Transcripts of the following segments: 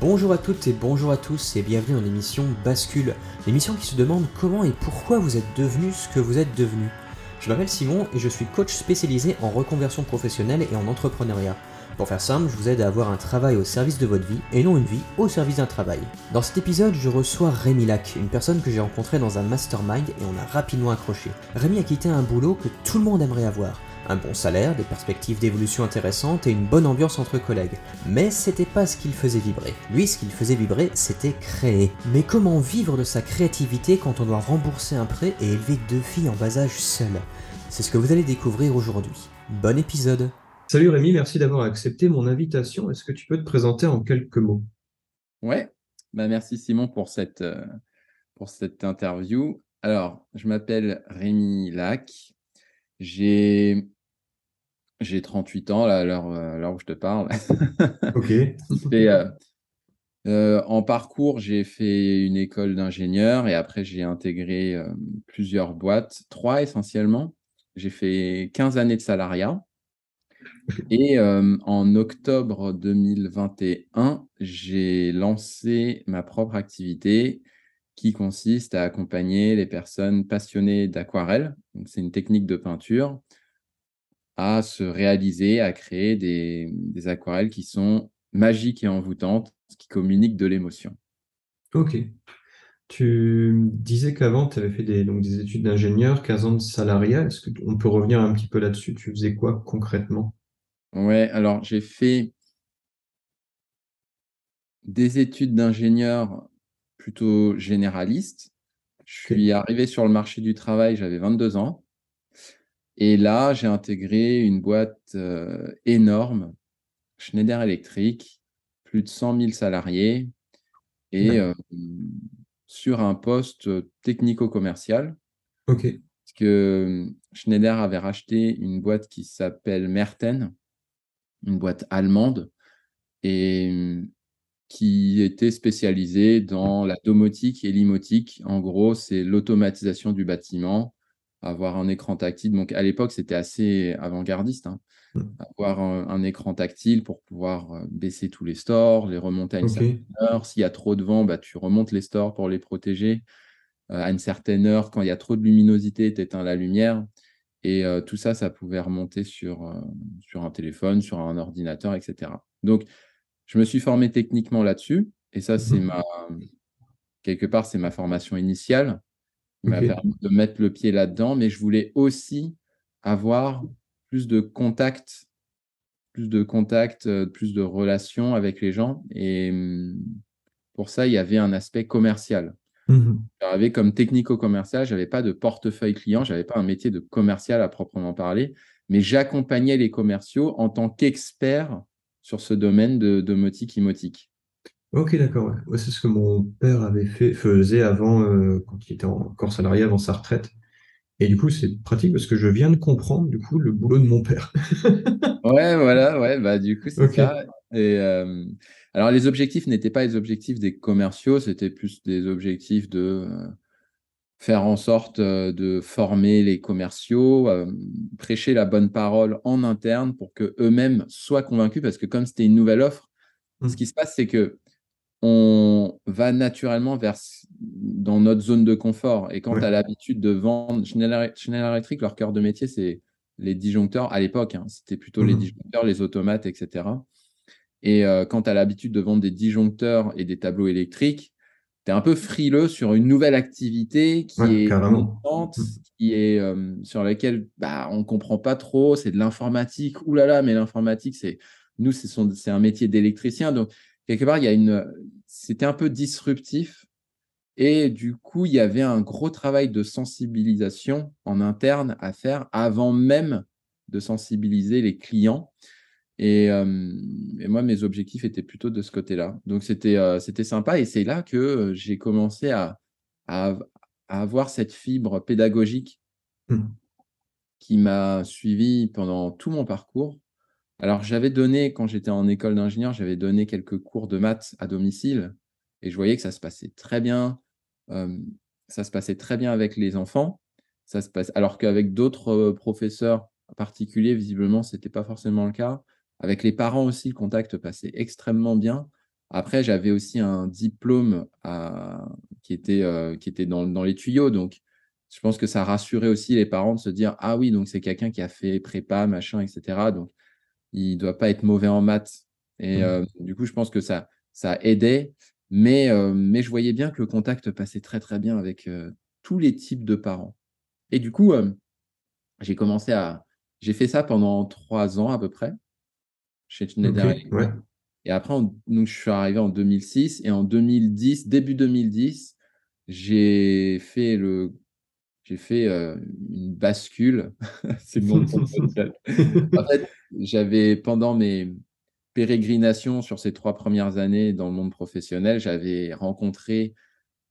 Bonjour à toutes et bonjour à tous et bienvenue dans l'émission Bascule, l'émission qui se demande comment et pourquoi vous êtes devenu ce que vous êtes devenu. Je m'appelle Simon et je suis coach spécialisé en reconversion professionnelle et en entrepreneuriat. Pour faire simple, je vous aide à avoir un travail au service de votre vie et non une vie au service d'un travail. Dans cet épisode, je reçois Rémi Lac, une personne que j'ai rencontrée dans un mastermind et on a rapidement accroché. Rémi a quitté un boulot que tout le monde aimerait avoir. Un bon salaire, des perspectives d'évolution intéressantes et une bonne ambiance entre collègues. Mais c'était pas ce qu'il faisait vibrer. Lui, ce qu'il faisait vibrer, c'était créer. Mais comment vivre de sa créativité quand on doit rembourser un prêt et élever deux filles en bas âge seul C'est ce que vous allez découvrir aujourd'hui. Bon épisode Salut Rémi, merci d'avoir accepté mon invitation. Est-ce que tu peux te présenter en quelques mots? Ouais, bah merci Simon pour cette, euh, pour cette interview. Alors, je m'appelle Rémi Lac. J'ai j'ai 38 ans là, à l'heure où je te parle. Ok. Et, euh, euh, en parcours, j'ai fait une école d'ingénieur et après j'ai intégré euh, plusieurs boîtes, trois essentiellement. J'ai fait 15 années de salariat. Et en octobre 2021, j'ai lancé ma propre activité qui consiste à accompagner les personnes passionnées d'aquarelle. C'est une technique de peinture à se réaliser, à créer des, des aquarelles qui sont magiques et envoûtantes, qui communiquent de l'émotion. Ok. Tu disais qu'avant, tu avais fait des, donc des études d'ingénieur, 15 ans de salariat. Est-ce qu'on peut revenir un petit peu là-dessus? Tu faisais quoi concrètement? Ouais, alors j'ai fait des études d'ingénieur plutôt généralistes. Je suis arrivé sur le marché du travail, j'avais 22 ans. Et là, j'ai intégré une boîte euh, énorme, Schneider Electric, plus de 100 000 salariés, et euh, sur un poste technico-commercial, Ok. parce que Schneider avait racheté une boîte qui s'appelle Merten, une boîte allemande, et qui était spécialisée dans la domotique et l'imotique. En gros, c'est l'automatisation du bâtiment, avoir un écran tactile. Donc, à l'époque, c'était assez avant-gardiste. hein. Hmm. Avoir un, un écran tactile pour pouvoir euh, baisser tous les stores, les remonter à une certaine heure. S'il y a trop de vent, bah, tu remontes les stores pour les protéger. Euh, à une certaine heure, quand il y a trop de luminosité, tu éteins la lumière. Et euh, tout ça, ça pouvait remonter sur, euh, sur un téléphone, sur un ordinateur, etc. Donc, je me suis formé techniquement là-dessus. Et ça, c'est Mhm. ma, quelque part, c'est ma formation initiale qui m'a permis de mettre le pied là-dedans. Mais je voulais aussi avoir plus de contact, plus de contact, euh, plus de relations avec les gens. Et hum, pour ça, il y avait un aspect commercial. Mhm. J'arrivais comme technico-commercial, je n'avais pas de portefeuille client, je n'avais pas un métier de commercial à proprement parler, mais j'accompagnais les commerciaux en tant qu'expert sur ce domaine de domotique imotique. Ok, d'accord. ouais. Ouais, c'est ce que mon père avait fait, faisait avant, euh, quand il était encore salarié, avant sa retraite. Et du coup, c'est pratique parce que je viens de comprendre, du coup, le boulot de mon père. Ouais, voilà, ouais, bah du coup, c'est ça. Et euh, alors, les objectifs n'étaient pas les objectifs des commerciaux, c'était plus des objectifs de euh, faire en sorte de former les commerciaux, prêcher la bonne parole en interne pour que eux-mêmes soient convaincus, parce que comme c'était une nouvelle offre, ce Mhm. qui se passe, c'est que on va naturellement vers dans notre zone de confort. Et quand tu Ouais. as l'habitude de vendre, Schneider, Schneider Electric, leur cœur de métier, c'est les disjoncteurs. À l'époque, hein, c'était plutôt les Mhm. disjoncteurs, les automates, etc. Et euh, quand tu as l'habitude de vendre des disjoncteurs et des tableaux électriques, tu es un peu frileux sur une nouvelle activité qui Ouais, est qui est euh, sur laquelle bah, on ne comprend pas trop, c'est de l'informatique. Ouh là là, mais l'informatique, c'est nous, c'est un métier d'électricien. Donc, quelque part, il y a une, c'était un peu disruptif. Et du coup, il y avait un gros travail de sensibilisation en interne à faire avant même de sensibiliser les clients. Et, euh, et moi, mes objectifs étaient plutôt de ce côté-là. Donc, c'était euh, c'était sympa. Et c'est là que euh, j'ai commencé à, à, à avoir cette fibre pédagogique Mhm. qui m'a suivi pendant tout mon parcours. Alors, j'avais donné, quand j'étais en école d'ingénieur, j'avais donné quelques cours de maths à domicile et je voyais que ça se passait très bien. euh, ça se passait très bien avec les enfants. Ça se passe... Alors qu'avec d'autres euh, professeurs particuliers, visiblement, ce n'était pas forcément le cas. Avec les parents aussi, le contact passait extrêmement bien. Après, j'avais aussi un diplôme qui était, euh, qui était dans, dans, les tuyaux. Donc, je pense que ça rassurait aussi les parents de se dire Ah oui, donc c'est quelqu'un qui a fait prépa, machin, etc. Donc, il ne doit pas être mauvais en maths. Et mmh. euh, du coup, je pense que ça, ça aidait. Mais, euh, mais je voyais bien que le contact passait très, très bien avec tous les types de parents. Et du coup, j'ai commencé à. J'ai fait ça pendant trois ans à peu près chez Schneider. Et après, donc, je suis arrivé en 2006 et en 2010, début 2010, j'ai fait le j'ai fait euh, une bascule. c'est le nom de En fait, j'avais pendant mes pérégrinations sur ces trois premières années dans le monde professionnel, j'avais rencontré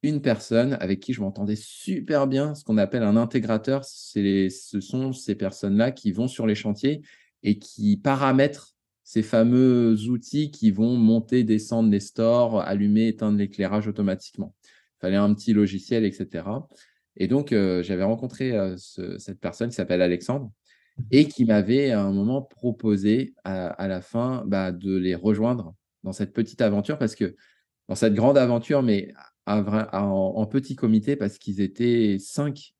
une personne avec qui je m'entendais super bien, ce qu'on appelle un intégrateur. Ce sont ces personnes-là qui vont sur les chantiers et qui paramètrent ces fameux outils qui vont monter, descendre les stores, allumer, éteindre l'éclairage automatiquement. Il fallait un petit logiciel, etc. Et donc, euh, j'avais rencontré euh, cette personne qui s'appelle Alexandre et qui m'avait à un moment proposé à, la fin bah, de les rejoindre dans cette petite aventure parce que dans cette grande aventure, mais en, petit comité parce qu'ils étaient cinq.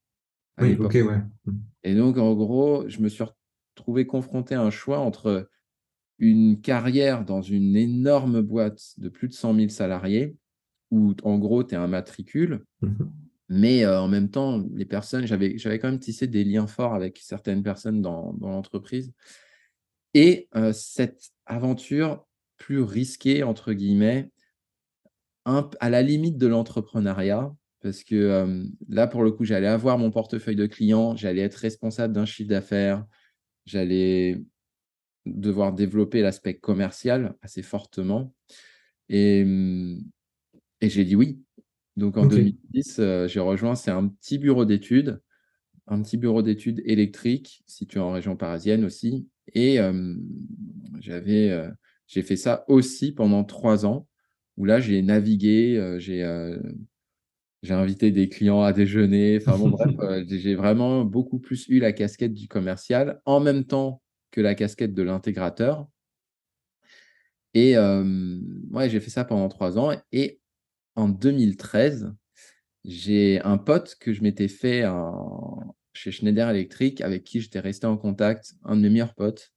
oui, ok, ouais. Et donc, en gros, je me suis retrouvé confronté à un choix entre une carrière dans une énorme boîte de plus de 100 000 salariés, où en gros, tu es un matricule, mmh mais euh, en même temps, les personnes, j'avais quand même tissé des liens forts avec certaines personnes dans, l'entreprise. Et euh, cette aventure plus risquée, entre guillemets, à la limite de l'entrepreneuriat, parce que euh, là, pour le coup, j'allais avoir mon portefeuille de clients, j'allais être responsable d'un chiffre d'affaires, j'allais devoir développer l'aspect commercial assez fortement. Et, et j'ai dit oui. Donc en 2010, euh, j'ai rejoint, c'est un petit bureau d'études, un petit bureau d'études électriques situé en région parisienne aussi. Et j'avais, euh, j'ai fait ça aussi pendant trois ans, où là j'ai navigué, euh, j'ai j'ai invité des clients à déjeuner. Enfin bon, bref, j'ai vraiment beaucoup plus eu la casquette du commercial en même temps que la casquette de l'intégrateur. Et ouais, j'ai fait ça pendant trois ans. Et en 2013, j'ai un pote que je m'étais fait chez Schneider Electric, avec qui j'étais resté en contact, un de mes meilleurs potes,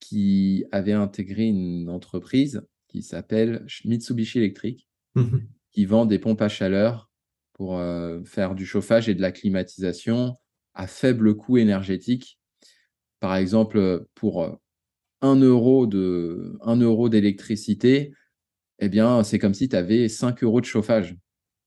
qui avait intégré une entreprise qui s'appelle Mitsubishi Electric, mmh qui vend des pompes à chaleur pour faire du chauffage et de la climatisation à faible coût énergétique. Par exemple, pour 1 euro de euro d'électricité, eh bien, c'est comme si tu avais 5 euros de chauffage.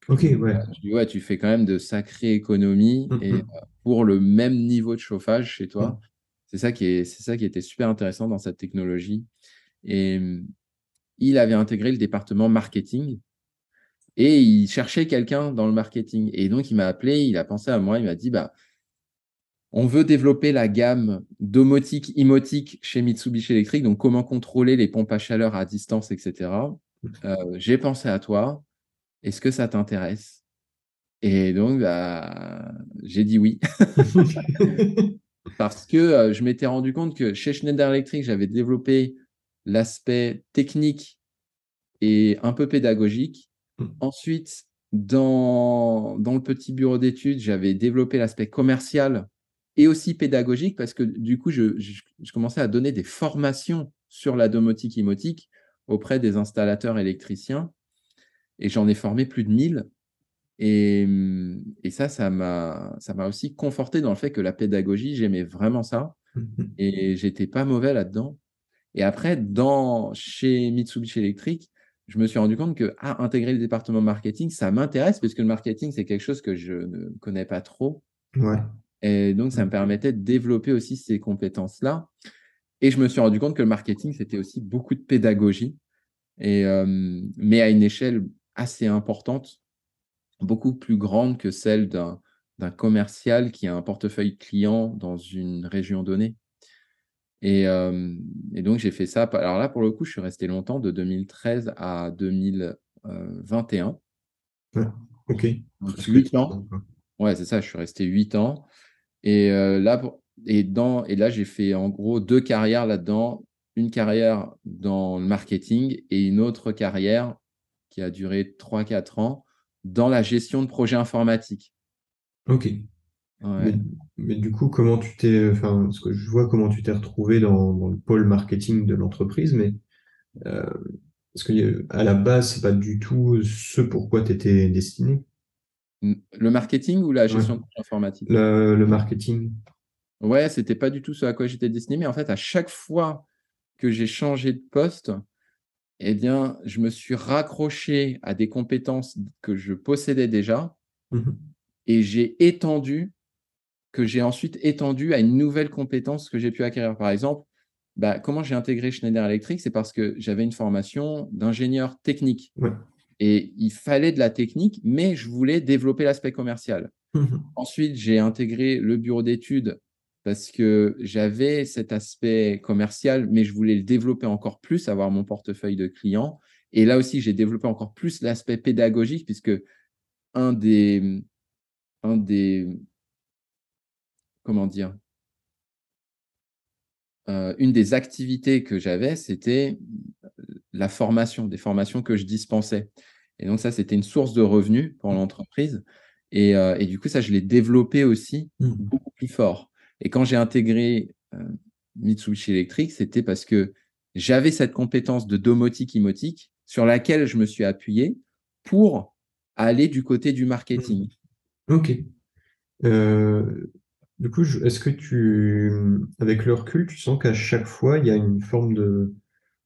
Ok, ouais. Tu, ouais, tu fais quand même de sacrées économies mmh, et mmh. pour le même niveau de chauffage chez toi. Mmh. C'est ça qui est, c'est ça qui était super intéressant dans cette technologie. Et il avait intégré le département marketing et il cherchait quelqu'un dans le marketing. Et donc, il m'a appelé, il a pensé à moi, il m'a dit, bah, on veut développer la gamme domotique, imotique chez Mitsubishi Electric, donc comment contrôler les pompes à chaleur à distance, etc. Euh, j'ai pensé à toi. Est-ce que ça t'intéresse? Et donc, bah, j'ai dit oui. Parce que euh, je m'étais rendu compte que chez Schneider Electric, j'avais développé l'aspect technique et un peu pédagogique. Mmh. Ensuite, dans, dans le petit bureau d'études, j'avais développé l'aspect commercial et aussi pédagogique parce que du coup, je, commençais à donner des formations sur la domotique imotique auprès des installateurs électriciens et j'en ai formé plus de 1000. Et, et ça, ça m'a aussi conforté dans le fait que la pédagogie, j'aimais vraiment ça et j'étais pas mauvais là-dedans. Et après, dans, chez Mitsubishi Electric, je me suis rendu compte que ah, intégrer le département marketing, ça m'intéresse parce que le marketing, c'est quelque chose que je ne connais pas trop. Ouais. Et donc, ça me permettait de développer aussi ces compétences-là. Et je me suis rendu compte que le marketing, c'était aussi beaucoup de pédagogie, et, euh, mais à une échelle assez importante, beaucoup plus grande que celle d'un, commercial qui a un portefeuille client dans une région donnée. Et, euh, et donc, j'ai fait ça. Alors là, pour le coup, je suis resté longtemps, de 2013 à 2021. ok. 8 ans. Ouais, c'est ça, je suis resté 8 ans. Et, euh, là, et, dans, et là, j'ai fait en gros deux carrières là-dedans. une carrière dans le marketing et une autre carrière qui a duré 3-4 ans dans la gestion de projets informatiques. Ok. Mais, du coup, comment tu t'es, enfin, parce que je vois comment tu t'es retrouvé dans, le pôle marketing de l'entreprise, mais euh, parce que à la base, c'est pas du tout ce pourquoi tu étais destiné. Le marketing ou la gestion de projets informatiques? Le, le marketing. Ouais, c'était pas du tout ce à quoi j'étais destiné, mais en fait, à chaque fois que j'ai changé de poste, eh bien, je me suis raccroché à des compétences que je possédais déjà mmh et j'ai étendu, que j'ai ensuite étendu à une nouvelle compétence que j'ai pu acquérir. Par exemple, bah, comment j'ai intégré Schneider Electric C'est parce que j'avais une formation d'ingénieur technique. Et il fallait de la technique, mais je voulais développer l'aspect commercial. Mmh ensuite, j'ai intégré le bureau d'études parce que j'avais cet aspect commercial, mais je voulais le développer encore plus, avoir mon portefeuille de clients. Et là aussi, j'ai développé encore plus l'aspect pédagogique, puisque un des, un des, comment dire, euh, une des activités que j'avais, c'était la formation, des formations que je dispensais. Et donc ça, c'était une source de revenus pour l'entreprise. Et, euh, et, du coup, ça, je l'ai développé aussi mmh. beaucoup plus fort. Et quand j'ai intégré euh, Mitsubishi Electric, c'était parce que j'avais cette compétence de domotique imotique sur laquelle je me suis appuyé pour aller du côté du marketing. Mmh. Ok. Euh, du coup, est-ce que tu, avec le recul, tu sens qu'à chaque fois, il y a une forme de,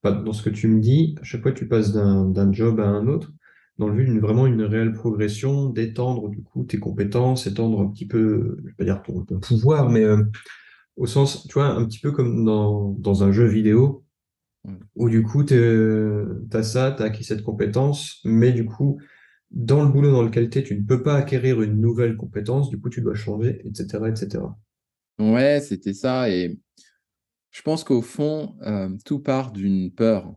dans ce que tu me dis, à chaque fois, tu passes d'un job à un autre, dans le but d'une vraiment une réelle progression, d'étendre du coup tes compétences, étendre un petit peu, je vais pas dire ton, pouvoir, mais euh, au sens, tu vois, un petit peu comme dans, dans un jeu vidéo, mm. où du coup tu as ça, tu as acquis cette compétence, mais du coup, dans le boulot dans lequel tu es, tu ne peux pas acquérir une nouvelle compétence, du coup tu dois changer, etc. etc. Ouais, c'était ça, et je pense qu'au fond, euh, tout part d'une peur,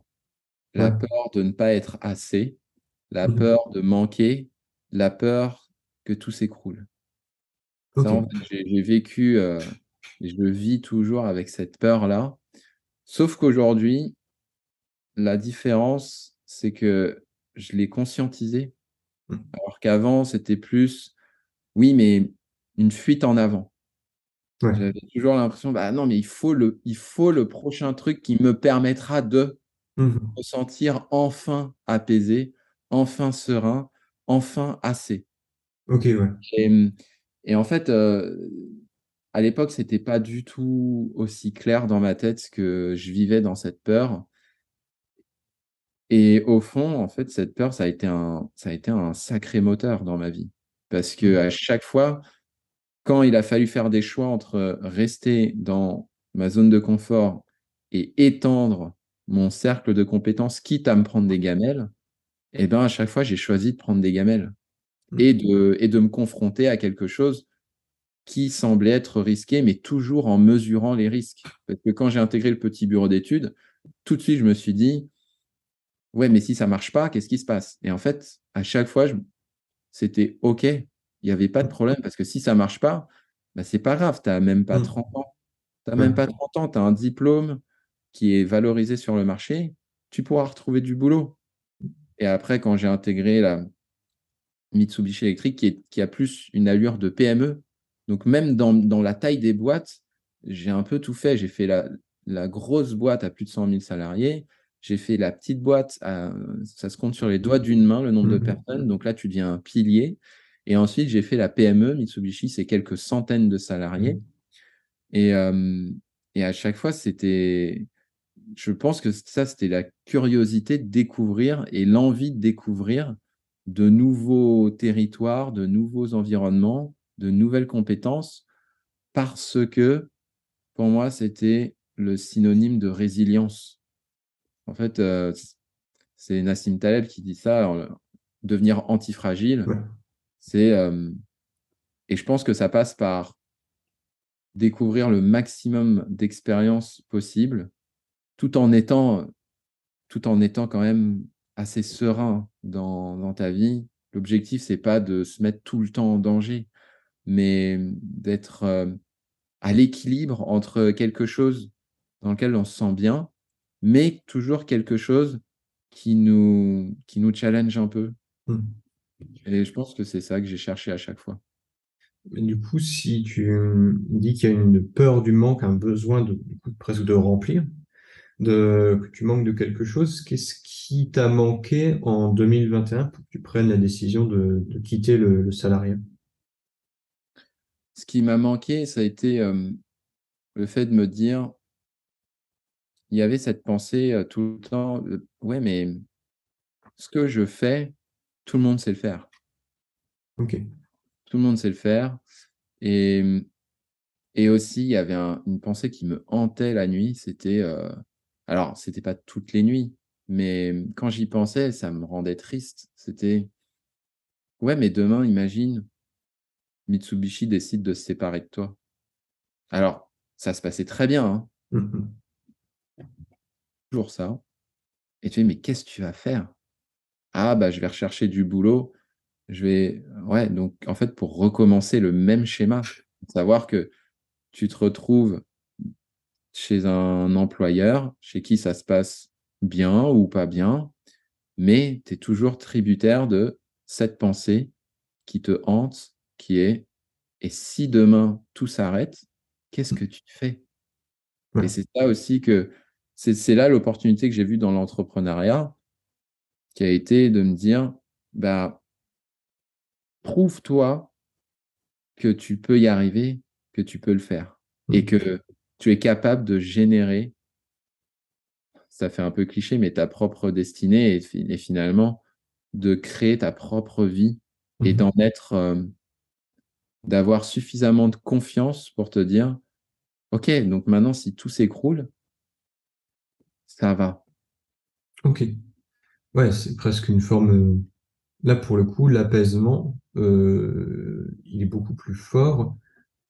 la peur de ne pas être assez la mmh peur de manquer, la peur que tout s'écroule. j'ai vécu, euh, je vis toujours avec cette peur-là. Sauf qu'aujourd'hui, la différence, c'est que je l'ai conscientisé. Mmh. Alors qu'avant, c'était plus, oui, mais une fuite en avant. J'avais toujours l'impression, bah non, mais il faut, le, il faut le prochain truc qui me permettra de mmh me sentir enfin apaisé, enfin serein, enfin assez. Ok, ouais. Et, en fait, euh, à l'époque, c'était pas du tout aussi clair dans ma tête que je vivais dans cette peur. Et au fond, en fait, cette peur, ça a été un, ça a été un sacré moteur dans ma vie. Parce que mmh. à chaque fois, quand il a fallu faire des choix entre rester dans ma zone de confort et étendre mon cercle de compétences, quitte à me prendre des gamelles, et eh ben à chaque fois, j'ai choisi de prendre des gamelles mmh. et de, et de me confronter à quelque chose qui semblait être risqué, mais toujours en mesurant les risques. Parce que quand j'ai intégré le petit bureau d'études, tout de suite, je me suis dit, ouais, mais si ça marche pas, qu'est-ce qui se passe? Et en fait, à chaque fois, c'était OK. Il n'y avait pas de problème parce que si ça marche pas, bah, c'est pas grave. Tu n'as même pas 30 mmh. ans. Tu n'as même pas 30 ans. Tu as un diplôme qui est valorisé sur le marché. Tu pourras retrouver du boulot. Et après, quand j'ai intégré la Mitsubishi Electric, qui, a plus une allure de PME, donc même dans, la taille des boîtes, j'ai un peu tout fait. J'ai fait la, grosse boîte à plus de 100 000 salariés. J'ai fait la petite boîte, ça se compte sur les doigts d'une main le nombre de mmh personnes. Donc là, tu deviens un pilier. Et ensuite, j'ai fait la PME. Mitsubishi, c'est quelques centaines de salariés. Mmh. Et, et à chaque fois, c'était je pense que ça, c'était la curiosité de découvrir et l'envie de découvrir de nouveaux territoires, de nouveaux environnements, de nouvelles compétences, parce que pour moi, c'était le synonyme de résilience. En fait, euh, c'est Nassim Taleb qui dit ça, devenir antifragile. C'est euh, et je pense que ça passe par découvrir le maximum d'expériences possibles tout en étant, tout en étant quand même assez serein dans, ta vie. L'objectif, c'est pas de se mettre tout le temps en danger, mais d'être euh, à l'équilibre entre quelque chose dans lequel on se sent bien mais toujours quelque chose qui nous, qui nous challenge un peu. Mmh. Et je pense que c'est ça que j'ai cherché à chaque fois. Mais du coup, si tu dis qu'il y a une peur du manque, un besoin de, presque de remplir, de, que tu manques de quelque chose, qu'est-ce qui t'a manqué en 2021 pour que tu prennes la décision de, de quitter le, le salariat? Ce qui m'a manqué, ça a été euh, le fait de me dire, il y avait cette pensée euh, tout le temps, euh, ouais, mais ce que je fais, tout le monde sait le faire. Ok. Tout le monde sait le faire. Et, et aussi, il y avait un- une pensée qui me hantait la nuit. C'était, euh, alors, c'était pas toutes les nuits, mais quand j'y pensais, ça me rendait triste. C'était, ouais, mais demain, imagine, Mitsubishi décide de se séparer de toi. Alors, ça se passait très bien, hein, toujours ça. Et tu dis, mais qu'est-ce que tu vas faire? Ah, bah, je vais rechercher du boulot. Je vais, ouais, donc en fait, pour recommencer le même schéma, savoir que tu te retrouves chez un employeur chez qui ça se passe bien ou pas bien, mais tu es toujours tributaire de cette pensée qui te hante, qui est et si demain tout s'arrête, qu'est-ce que tu fais? Et c'est ça aussi que c'est là l'opportunité que j'ai vue dans l'entrepreneuriat, qui a été de me dire, bah, prouve-toi que tu peux y arriver, que tu peux le faire et Mhm. que tu es capable de générer, ça fait un peu cliché, mais ta propre destinée et, fi- et finalement de créer ta propre vie et Mhm. d'en être, euh, d'avoir suffisamment de confiance pour te dire, OK, donc maintenant, si tout s'écroule, ça va. Ok. Ouais, c'est presque une forme. euh, Là, pour le coup, l'apaisement, euh, il est beaucoup plus fort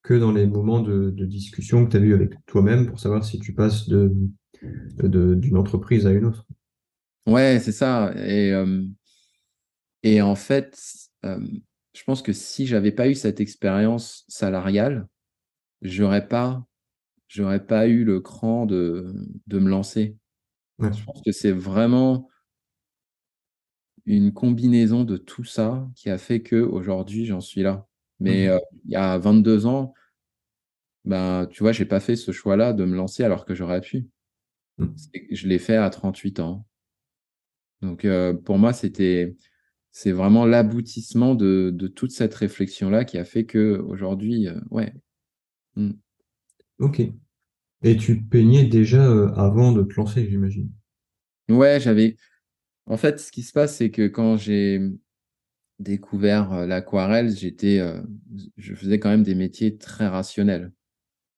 que dans les moments de, de discussion que tu as eu avec toi-même pour savoir si tu passes de, d'une entreprise à une autre. Ouais, c'est ça. Et, euh, et en fait, euh, je pense que si j'avais pas eu cette expérience salariale, j'aurais pas, j'aurais pas eu le cran de, de me lancer. Ouais. Je pense que c'est vraiment une combinaison de tout ça qui a fait que aujourd'hui j'en suis là. Mais euh, il y a 22 ans, ben, tu vois, j'ai pas fait ce choix-là de me lancer alors que j'aurais pu. C'est- Je l'ai fait à 38 ans. Donc euh, pour moi, c'était c'est vraiment l'aboutissement de, de toute cette réflexion-là qui a fait que aujourd'hui, euh, ouais. Mm. Ok. Et tu peignais déjà avant de te lancer, j'imagine? Ouais, j'avais. En fait, ce qui se passe, c'est que quand j'ai découvert euh, l'aquarelle, j'étais, euh, je faisais quand même des métiers très rationnels.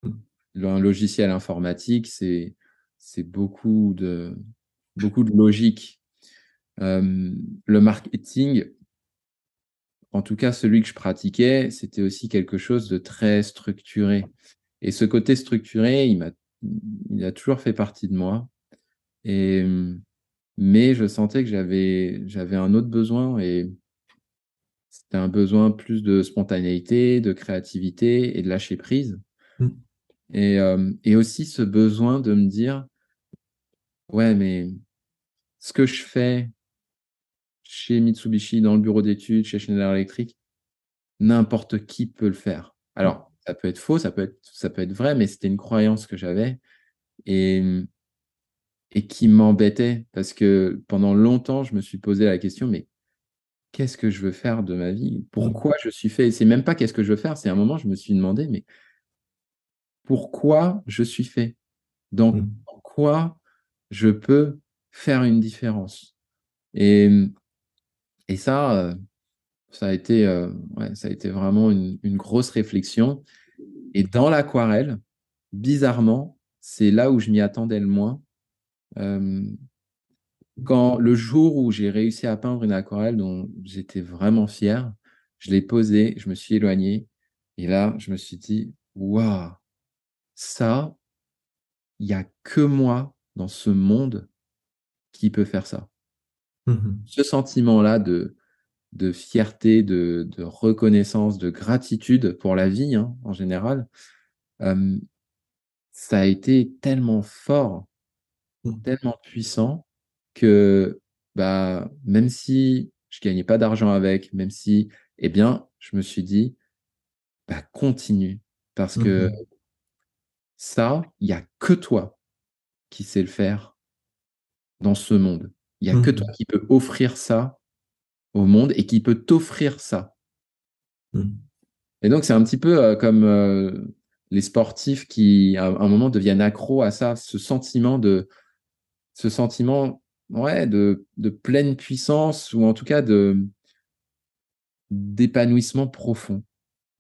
Mhm. Un logiciel informatique, c'est c'est beaucoup de beaucoup de logique. Euh, le marketing, en tout cas celui que je pratiquais, c'était aussi quelque chose de très structuré. Et ce côté structuré, il m'a, il a toujours fait partie de moi. Et mais je sentais que j'avais j'avais un autre besoin et c'était un besoin plus de spontanéité, de créativité et de lâcher prise. Mhm. Et, euh, et aussi ce besoin de me dire, ouais, mais ce que je fais chez Mitsubishi, dans le bureau d'études, chez Schneider Electric, n'importe qui peut le faire. Alors, ça peut être faux, ça peut être, ça peut être vrai, mais c'était une croyance que j'avais et, et qui m'embêtait parce que pendant longtemps, je me suis posé la question, mais qu'est-ce que je veux faire de ma vie? Pourquoi je suis fait? Et c'est même pas qu'est-ce que je veux faire, c'est un moment, je me suis demandé, mais pourquoi je suis fait? Dans Mhm. quoi je peux faire une différence? Et, et ça, ça a été, ouais, ça a été vraiment une, une grosse réflexion. Et dans l'aquarelle, bizarrement, c'est là où je m'y attendais le moins. Euh, quand le jour où j'ai réussi à peindre une aquarelle dont j'étais vraiment fier, je l'ai posée, je me suis éloigné. Et là, je me suis dit, waouh, ça, il n'y a que moi dans ce monde qui peut faire ça. Mhm. Ce sentiment-là de, de fierté, de, de reconnaissance, de gratitude pour la vie hein, en général, euh, ça a été tellement fort mmh. tellement puissant que bah, même si je gagnais pas d'argent avec, même si, eh bien, je me suis dit, bah, continue. Parce que mmh ça, il n'y a que toi qui sais le faire dans ce monde. Il n'y a que toi qui peux offrir ça au monde et qui peut t'offrir ça. Et donc, c'est un petit peu comme les sportifs qui, à un moment, deviennent accros à ça, ce sentiment de, ce sentiment, ouais, de, de pleine puissance ou en tout cas de d'épanouissement profond.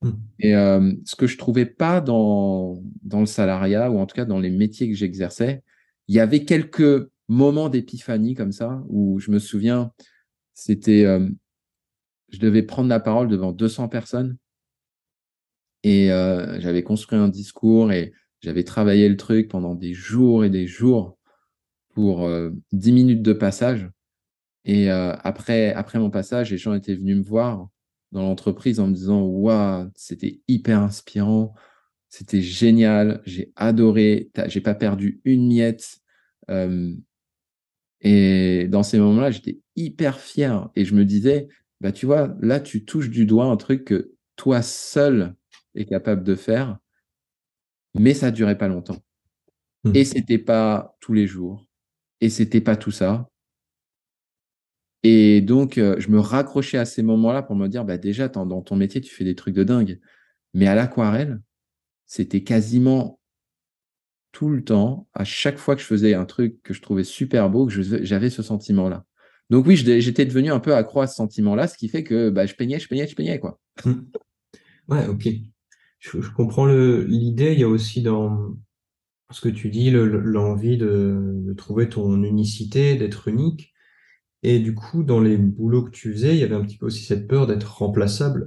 Mmh. Et ce que je trouvais pas dans, dans le salariat ou en tout cas dans les métiers que j'exerçais, il y avait quelques moments d'épiphanie comme ça où je me souviens, c'était, je devais prendre la parole devant 200 personnes et euh, j'avais construit un discours et j'avais travaillé le truc pendant des jours et des jours pour euh, 10 minutes de passage. Et euh, après, après mon passage, les gens étaient venus me voir dans l'entreprise en me disant Waouh, c'était hyper inspirant, c'était génial, j'ai adoré, j'ai pas perdu une miette. Euh, et dans ces moments-là, j'étais hyper fier et je me disais Bah, tu vois, là, tu touches du doigt un truc que toi seul, est capable de faire, mais ça durait pas longtemps. Mmh. Et c'était pas tous les jours, et c'était pas tout ça. Et donc, euh, je me raccrochais à ces moments-là pour me dire, bah déjà, dans ton métier, tu fais des trucs de dingue. Mais à l'aquarelle, c'était quasiment tout le temps, à chaque fois que je faisais un truc que je trouvais super beau, que j'avais ce sentiment-là. Donc oui, j'étais devenu un peu accro à ce sentiment-là, ce qui fait que bah, je peignais, je peignais, je peignais, quoi. Mmh. Ouais, ok je, comprends l'idée. Il y a aussi dans ce que tu dis l'envie de, trouver ton unicité, d'être unique. Et du coup, dans les boulots que tu faisais, il y avait un petit peu aussi cette peur d'être remplaçable,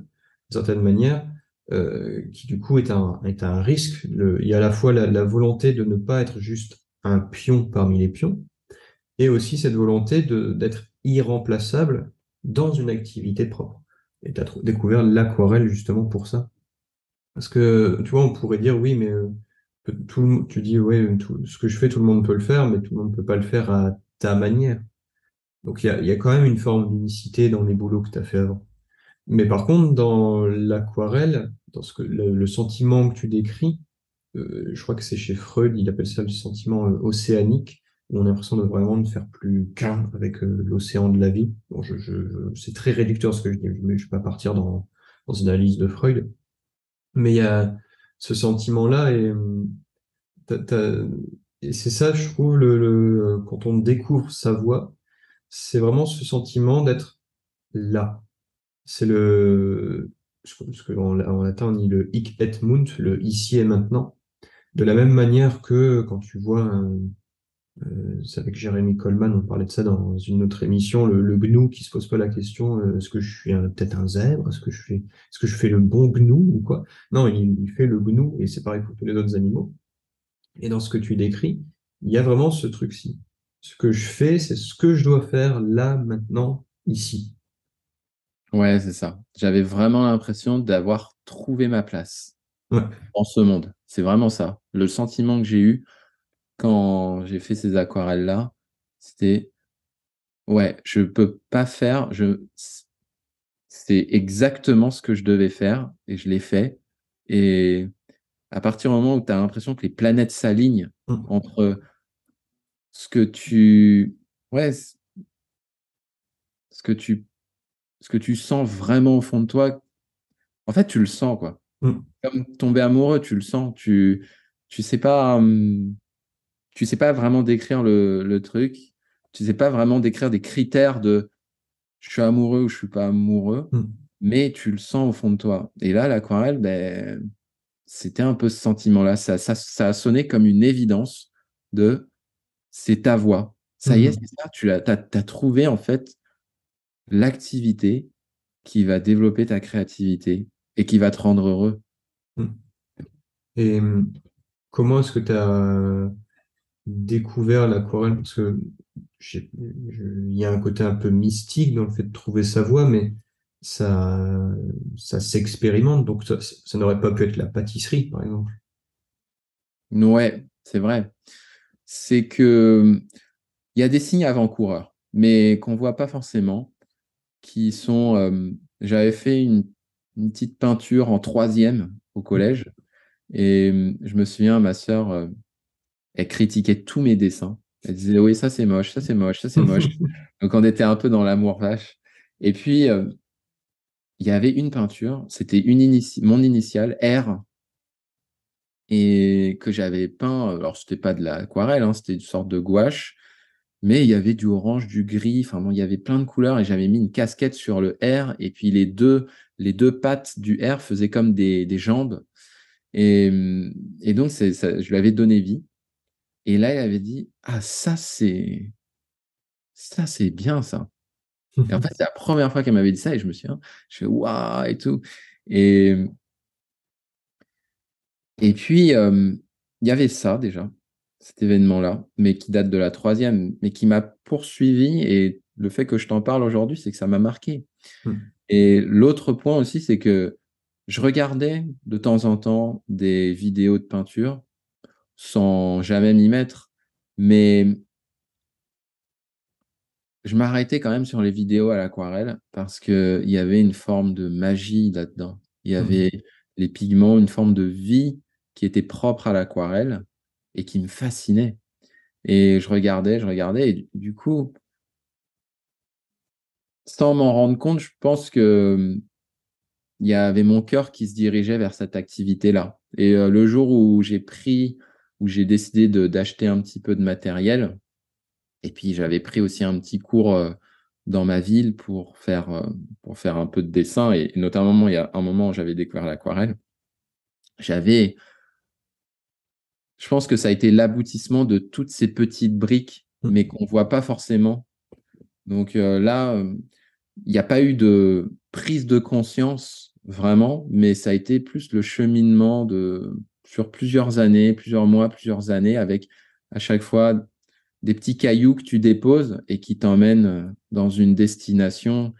d'une certaine manière, euh, qui du coup est un, est un risque. il y a à la fois la, volonté de ne pas être juste un pion parmi les pions, et aussi cette volonté d'être irremplaçable dans une activité propre. Et tu as découvert l'aquarelle justement pour ça. Parce que, tu vois, on pourrait dire, oui, mais euh, tout tu dis, ouais, tout, ce que je fais, tout le monde peut le faire, mais tout le monde ne peut pas le faire à ta manière. Donc, il y a, y a, quand même une forme d'unicité dans les boulots que tu as fait avant. Mais par contre, dans l'aquarelle, dans ce que, le, sentiment que tu décris, euh, je crois que c'est chez Freud, il appelle ça le sentiment euh, océanique, où on a l'impression de vraiment ne faire plus qu'un avec l'océan de la vie. Bon, je, je, c'est très réducteur ce que je dis, mais je vais pas partir dans, dans une analyse de Freud. Mais il y a ce sentiment-là et, et c'est ça, je trouve, le, quand on découvre sa voix, c'est vraiment ce sentiment d'être là. C'est le, ce que en, latin on dit le hic et munt, le ici et maintenant. De la même manière que quand tu vois un, euh, c'est avec Jérémy Coleman, on parlait de ça dans une autre émission, le, le gnou qui se pose pas la question euh, est-ce que je suis peut-être un zèbre, est-ce que je fais est-ce que je fais le bon gnou ou quoi? Non, il, il, fait le gnou et c'est pareil pour tous les autres animaux. Et dans ce que tu décris, il y a vraiment ce truc-ci. Ce que je fais, c'est ce que je dois faire là, maintenant, ici. Ouais, c'est ça. J'avais vraiment l'impression d'avoir trouvé ma place ouais. en ce monde. C'est vraiment ça. Le sentiment que j'ai eu, quand j'ai fait ces aquarelles-là, c'était ouais, je peux pas faire, je c'est exactement ce que je devais faire et je l'ai fait. Et à partir du moment où tu as l'impression que les planètes s'alignent mmh. entre ce que tu ouais, ce que tu ce que tu sens vraiment au fond de toi, en fait, tu le sens quoi. Mmh. Comme tomber amoureux, tu le sens, tu tu sais pas hum, tu sais pas vraiment décrire le, le, truc, tu sais pas vraiment décrire des critères de je suis amoureux ou je suis pas amoureux, hmm. mais tu le sens au fond de toi. Et là, l'aquarelle, ben, c'était un peu ce sentiment-là. Ça, ça, ça, a sonné comme une évidence de c'est ta voix. Ça y est, hmm. c'est ça. Tu as, as, trouvé en fait l'activité qui va développer ta créativité et qui va te rendre heureux. Hmm. Et comment est-ce que tu as découvert l'aquarelle parce que il y a un côté un peu mystique dans le fait de trouver sa voie, mais ça, ça s'expérimente, donc ça, n'aurait pas pu être la pâtisserie, par exemple. Ouais, c'est vrai. c'est que il y a des signes avant-coureurs, mais qu'on voit pas forcément, qui sont. euh, J'avais fait une, une petite peinture en troisième au collège, et je me souviens, ma sœur, euh, elle critiquait tous mes dessins. Elle disait oui, ça c'est moche, ça c'est moche, ça c'est moche. Donc on était un peu dans l'amour vache. Et puis euh, il y avait une peinture, c'était une inici- mon initiale R, et que j'avais peint. Alors c'était pas de l'aquarelle, hein, c'était une sorte de gouache, mais il y avait du orange, du gris. Enfin bon, il y avait plein de couleurs et j'avais mis une casquette sur le R, et puis les deux les deux pattes du R faisaient comme des, des jambes. Et, et donc ça, je lui avais donné vie. Et là, il avait dit Ah, ça, c'est. Ça, c'est bien, ça. Et en fait, c'est la première fois qu'elle m'avait dit ça, et je me suis dit, je fais Waouh et tout. Et, et puis, euh, il y avait ça déjà, cet événement-là, mais qui date de la troisième, mais qui m'a poursuivi. Et le fait que je t'en parle aujourd'hui, c'est que ça m'a marqué. Hmm. Et l'autre point aussi, c'est que je regardais de temps en temps des vidéos de peinture sans jamais m'y mettre. Mais je m'arrêtais quand même sur les vidéos à l'aquarelle parce qu'il y avait une forme de magie là-dedans. Il y avait les pigments, une forme de vie qui était propre à l'aquarelle et qui me fascinait. Et je regardais, je regardais, et du- coup, sans m'en rendre compte, je pense que il y avait mon cœur qui se dirigeait vers cette activité-là. Et euh, le jour où j'ai pris, où j'ai décidé d'acheter un petit peu de matériel, et puis j'avais pris aussi un petit cours euh, dans ma ville pour faire, euh, pour faire un peu de dessin, et notamment il y a un moment où j'avais découvert l'aquarelle, j'avais, je pense que ça a été l'aboutissement de toutes ces petites briques, Mm. mais qu'on voit pas forcément. Donc euh, là, euh, il n'y a pas eu de prise de conscience vraiment, mais ça a été plus le cheminement de plusieurs années, plusieurs mois, plusieurs années, avec à chaque fois des petits cailloux que tu déposes et qui t'emmènent euh, dans une destination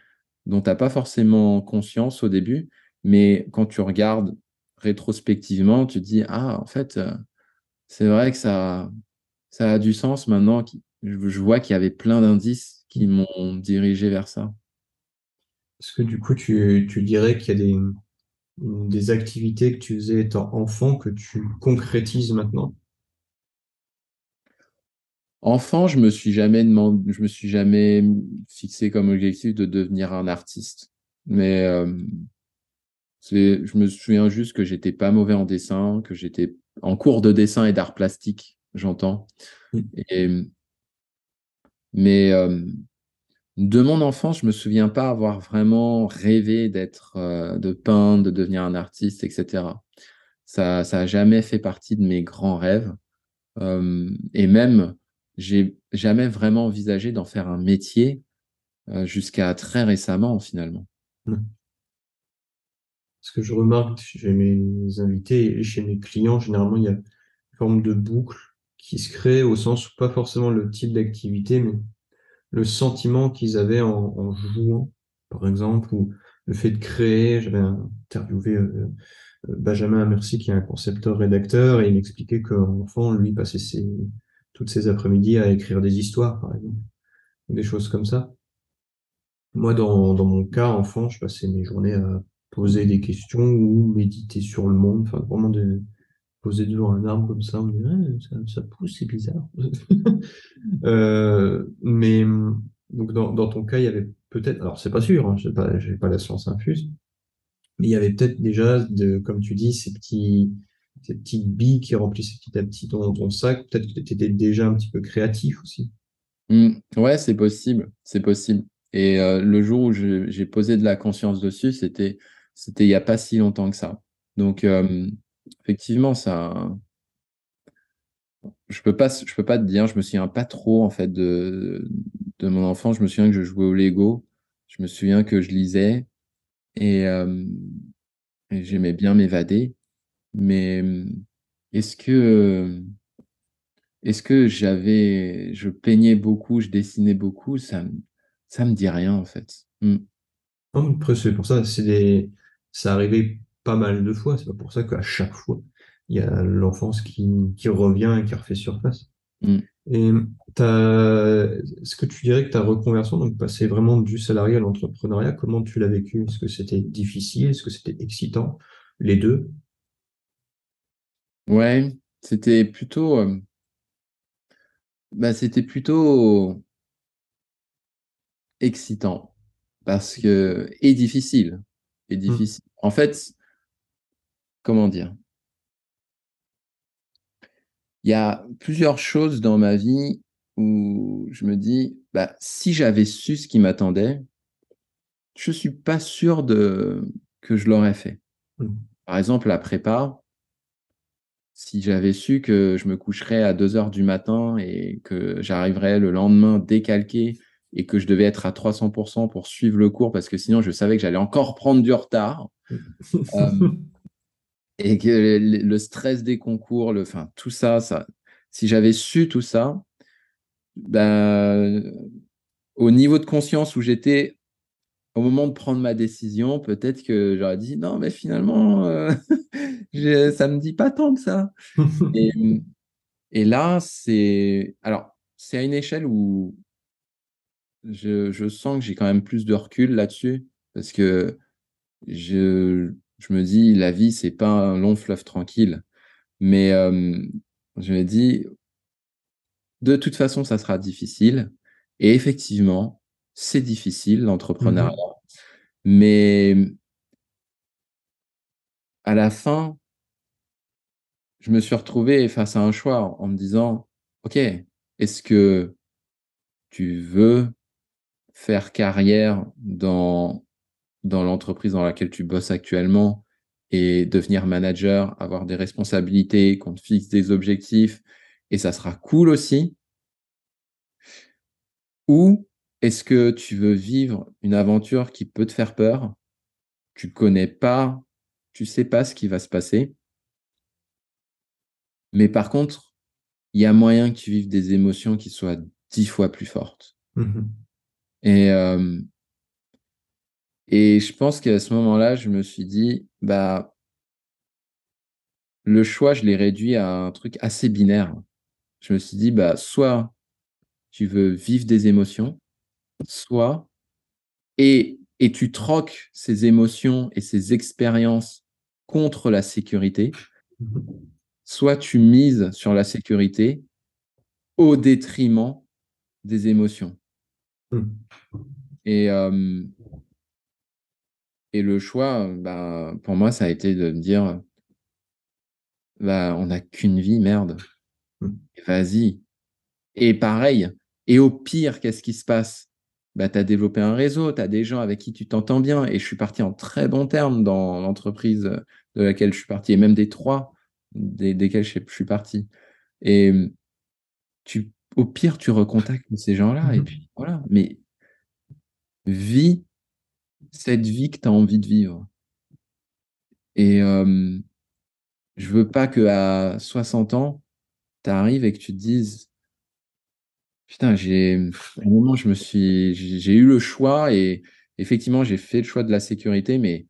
dont tu n'as pas forcément conscience au début, mais quand tu regardes rétrospectivement, tu dis ah en fait euh, c'est vrai que ça a du sens maintenant. Je, vois qu'il y avait plein d'indices qui m'ont dirigé vers ça. Est-ce que du coup, tu dirais qu'il y a des, des activités que tu faisais étant enfant que tu concrétises maintenant? Enfant, je me suis jamais demandé, je me suis jamais fixé comme objectif de devenir un artiste. Mais euh, c'est, je me souviens juste que j'étais pas mauvais en dessin, que j'étais en cours de dessin et d'art plastique, j'entends. Mm. Et, mais euh, de mon enfance, je me souviens pas avoir vraiment rêvé d'être, euh, de peindre, de devenir un artiste, etc. Ça, ça a jamais fait partie de mes grands rêves. Et même, j'ai jamais vraiment envisagé d'en faire un métier euh, jusqu'à très récemment, finalement. Ce que je remarque chez mes invités et chez mes clients, généralement, il y a une forme de boucle qui se crée au sens où pas forcément le type d'activité, mais le sentiment qu'ils avaient en, en jouant, par exemple, ou le fait de créer. J'avais interviewé euh, euh, Benjamin Merci, qui est un concepteur-rédacteur, et il m'expliquait qu'enfant, lui, passait ses, toutes ses après-midi à écrire des histoires, par exemple, ou des choses comme ça. Moi, dans, dans mon cas, enfant, je passais mes journées à poser des questions ou méditer sur le monde, enfin vraiment de poser devant un arbre comme ça, on dit Ah, ça, ça pousse, c'est bizarre. Euh, mais donc dans, dans ton cas, il y avait peut-être, alors c'est pas sûr, hein, pas, j'ai pas la science infuse, mais il y avait peut-être déjà, de, comme tu dis, ces petits, ces petites billes qui remplissaient petit à petit ton, ton sac. Peut-être que tu étais déjà un petit peu créatif aussi. Mm, ouais, c'est possible, c'est possible. Et euh, le jour où je- j'ai posé de la conscience dessus, c'était, c'était il n'y a pas si longtemps que ça. Donc, euh, effectivement, ça, je peux pas, je peux pas te dire, je me souviens pas trop en fait de, de mon enfance. Je me souviens que je jouais au Lego, je me souviens que je lisais et, euh, et j'aimais bien m'évader. Mais est-ce que, est-ce que j'avais, je peignais beaucoup, je dessinais beaucoup, ça, ça me dit rien en fait. Mm. Non, c'est pour ça, c'est des, ça arrivait pas mal de fois. C'est pas pour ça qu'à chaque fois, il y a l'enfance qui, qui revient et qui refait surface. Mm. Et est-ce que tu dirais que ta reconversion, donc passer vraiment du salarié à l'entrepreneuriat, comment tu l'as vécu? Est-ce que c'était difficile? Est-ce que c'était excitant? Les deux? Ouais, c'était plutôt, euh, bah, c'était plutôt excitant parce que et difficile et Mm. difficile. En fait, comment dire? Il y a plusieurs choses dans ma vie où je me dis, bah, si j'avais su ce qui m'attendait, je suis pas sûr de que je l'aurais fait. Mm. Par exemple, la prépa, si j'avais su que je me coucherais à 2 heures du matin et que j'arriverais le lendemain décalqué et que je devais être à 300% pour suivre le cours parce que sinon je savais que j'allais encore prendre du retard euh, et que le, stress des concours, le, enfin, tout ça, ça, si j'avais su tout ça, ben, au niveau de conscience où j'étais au moment de prendre ma décision, peut-être que j'aurais dit non, mais finalement, euh, je- ça me dit pas tant que ça. Et, et là, c'est alors c'est à une échelle où je, je sens que j'ai quand même plus de recul là-dessus parce que je, je me dis la vie c'est pas un long fleuve tranquille, mais euh, je me dis de toute façon ça sera difficile. Et effectivement c'est difficile l'entrepreneuriat, mais à la fin je me suis retrouvé face à un choix en me disant, OK, est-ce que tu veux faire carrière dans, dans l'entreprise dans laquelle tu bosses actuellement et devenir manager, avoir des responsabilités, qu'on te fixe des objectifs et ça sera cool aussi? Ou est-ce que tu veux vivre une aventure qui peut te faire peur? Tu connais pas, tu sais pas ce qui va se passer. Mais par contre, il y a moyen que tu vives des émotions qui soient dix fois plus fortes. Mhm. Et, euh, et je pense qu'à ce moment-là, je me suis dit, bah, le choix, je l'ai réduit à un truc assez binaire. Je me suis dit, bah, soit tu veux vivre des émotions, soit, et, et tu troques ces émotions et ces expériences contre la sécurité, soit tu mises sur la sécurité au détriment des émotions. Mhm. Et, euh, et le choix, bah, pour moi, ça a été de me dire, bah, on n'a qu'une vie, merde. Mhm. Vas-y. Et pareil. Et au pire, qu'est-ce qui se passe? Bah, tu as développé un réseau, tu as des gens avec qui tu t'entends bien. Et je suis parti en très bon terme dans l'entreprise de laquelle je suis parti, et même des trois des, desquels je suis parti. Et tu, au pire, tu recontactes ces gens-là. Et puis voilà. Mais vis cette vie que tu as envie de vivre. Et euh, je veux pas que à 60 ans, tu arrives et que tu te dises Putain, j'ai eu le choix et effectivement, j'ai fait le choix de la sécurité, mais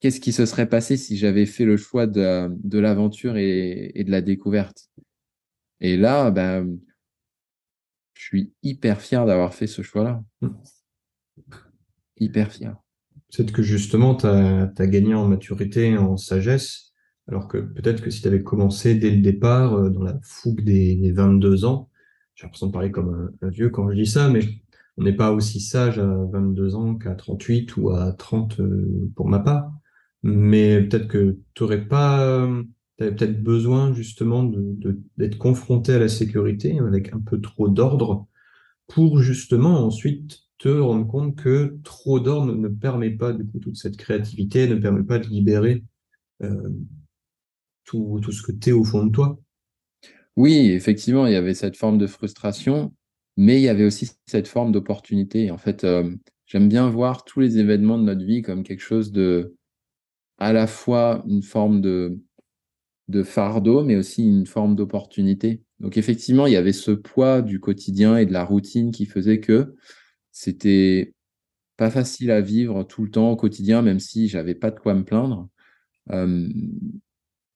qu'est-ce qui se serait passé si j'avais fait le choix de, l'aventure et, de la découverte? Et là, ben, je suis hyper fier d'avoir fait ce choix-là. Hyper fier. Peut-être que justement, tu as, gagné en maturité, en sagesse, alors que peut-être que si tu avais commencé dès le départ, euh, dans la fougue des, des 22 ans, j'ai l'impression de parler comme un, vieux quand je dis ça, mais on n'est pas aussi sage à 22 ans qu'à 38 ou à 30 euh, pour ma part. Mais peut-être que tu n'aurais pas, euh, t'avais peut-être besoin justement d'être confronté à la sécurité avec un peu trop d'ordre pour justement ensuite te rendre compte que trop d'ordre ne permet pas toute cette créativité, ne permet pas de libérer euh, tout, ce que tu es au fond de toi. Oui, effectivement, il y avait cette forme de frustration, mais il y avait aussi cette forme d'opportunité. En fait, euh, j'aime bien voir tous les événements de notre vie comme quelque chose de, à la fois une forme de fardeau, mais aussi une forme d'opportunité. Donc effectivement, il y avait ce poids du quotidien et de la routine qui faisait que c'était pas facile à vivre tout le temps au quotidien, même si j'avais pas de quoi me plaindre.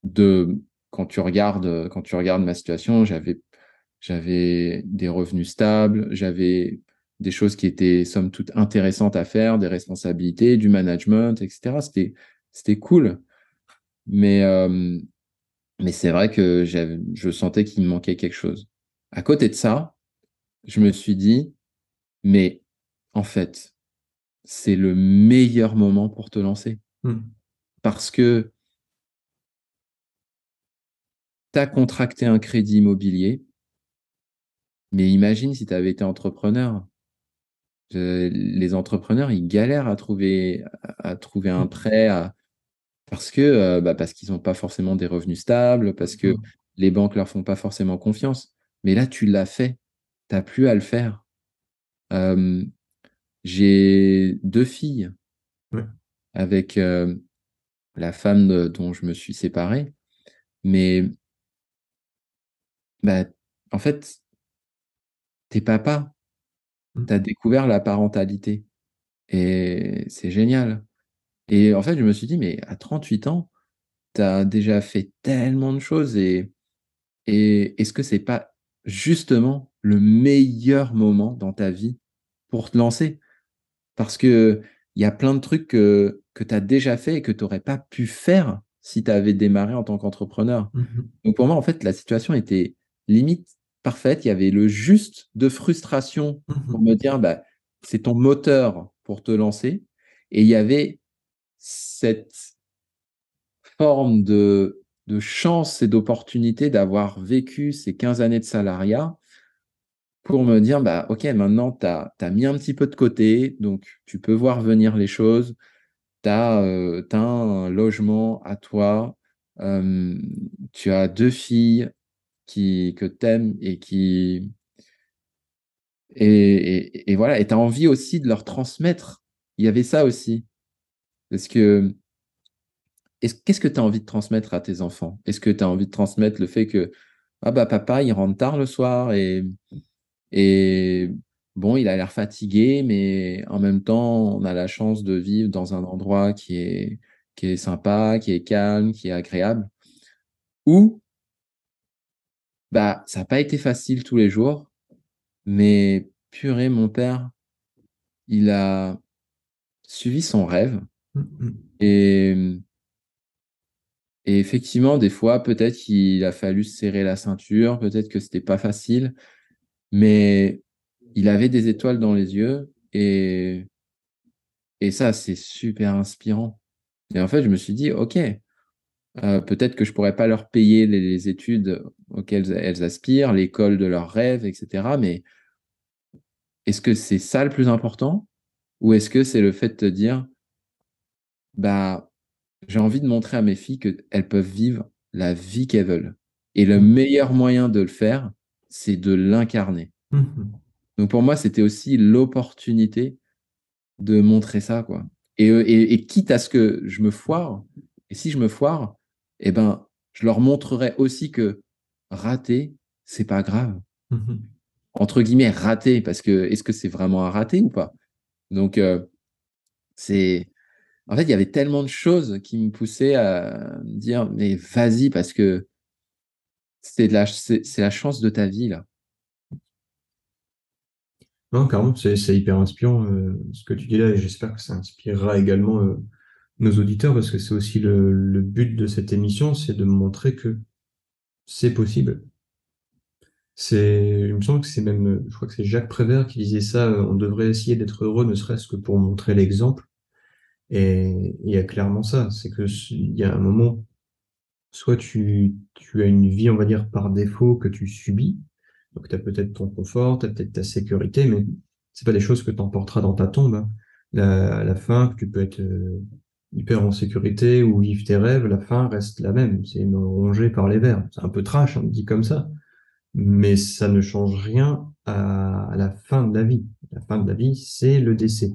De quand tu regardes, quand tu regardes ma situation, j'avais, j'avais des revenus stables, j'avais des choses qui étaient somme toute intéressantes à faire, des responsabilités, du management, etc. C'était, c'était cool. Mais, mais c'est vrai que je sentais qu'il me manquait quelque chose. À côté de ça, je me suis dit, mais en fait, c'est le meilleur moment pour te lancer. Hmm. Parce que tu as contracté un crédit immobilier, mais imagine si tu avais été entrepreneur. les entrepreneurs, ils galèrent à trouver, à trouver un hmm. prêt parce que euh, bah, parce qu'ils n'ont pas forcément des revenus stables, parce que hmm. les banques leur font pas forcément confiance. Mais là, tu l'as fait. Tu n'as plus à le faire. J'ai deux filles avec la femme dont je me suis séparé. Mais bah, en fait, t'es papa. Mmh. Tu as découvert la parentalité. Et c'est génial. Et en fait, je me suis dit, mais à 38 ans, tu as déjà fait tellement de choses. Et, et est-ce que c'est pas justement le meilleur moment dans ta vie pour te lancer? Parce que il y a plein de trucs que, que tu as déjà fait et que tu n'aurais pas pu faire si tu avais démarré en tant qu'entrepreneur. Mmh Donc pour moi, en fait, la situation était limite parfaite. Il y avait le juste de frustration pour mmh me dire, bah, c'est ton moteur pour te lancer. Et il y avait cette forme de, de chance et d'opportunité d'avoir vécu ces 15 années de salariat pour me dire, bah, OK, maintenant, tu as, mis un petit peu de côté, donc tu peux voir venir les choses. Tu as, euh, un logement à toi, tu as deux filles qui, que tu aimes et qui. Et, et, voilà, et tu as envie aussi de leur transmettre. Il y avait ça aussi. Parce que qu'est-ce que tu as envie de transmettre à tes enfants? Est-ce que tu as envie de transmettre le fait que ah bah papa il rentre tard le soir et et bon, il a l'air fatigué, mais en même temps, on a la chance de vivre dans un endroit qui est, qui est sympa, qui est calme, qui est agréable. Ou, bah, ça n'a pas été facile tous les jours, mais purée, mon père, il a suivi son rêve. Et, et effectivement, des fois, peut-être qu'il a fallu serrer la ceinture, peut-être que c'était pas facile, mais il avait des étoiles dans les yeux et, et ça, c'est super inspirant. Et en fait, je me suis dit, OK, euh, peut-être que je pourrais pas leur payer les, études auxquelles elles aspirent, l'école de leurs rêves, etc. Mais est-ce que c'est ça le plus important? Ou est-ce que c'est le fait de te dire, bah, j'ai envie de montrer à mes filles qu'elles peuvent vivre la vie qu'elles veulent. Et le mmh. meilleur moyen de le faire, c'est de l'incarner. Mmh Donc pour moi, c'était aussi l'opportunité de montrer ça, quoi. Euh, et, et, quitte à ce que je me foire, et si je me foire, eh ben, je leur montrerai aussi que rater, c'est pas grave. Mmh Entre guillemets, rater, parce que est-ce que c'est vraiment un rater ou pas? Donc, euh, c'est. En fait, il y avait tellement de choses qui me poussaient à me dire, mais vas-y, parce que c'est la, la chance de ta vie, là. Non, carrément, c'est hyper inspirant euh, ce que tu dis là, et j'espère que ça inspirera également euh, nos auditeurs, parce que c'est aussi le, but de cette émission, c'est de montrer que c'est possible. C'est, il me semble que c'est même, je crois que c'est Jacques Prévert qui disait ça, euh, on devrait essayer d'être heureux, ne serait-ce que pour montrer l'exemple. Et il y a clairement ça, c'est que il y a un moment soit tu, tu as une vie, on va dire, par défaut que tu subis. Donc, tu as peut-être ton confort, tu as peut-être ta sécurité, mais c'est pas des choses que tu emporteras dans ta tombe. Hein. La, la fin, tu peux être euh, hyper en sécurité ou vivre tes rêves, la fin reste la même. C'est rongé par les vers. C'est un peu trash, on dit comme ça. Mais ça ne change rien à la fin de la vie. La fin de la vie, c'est le décès.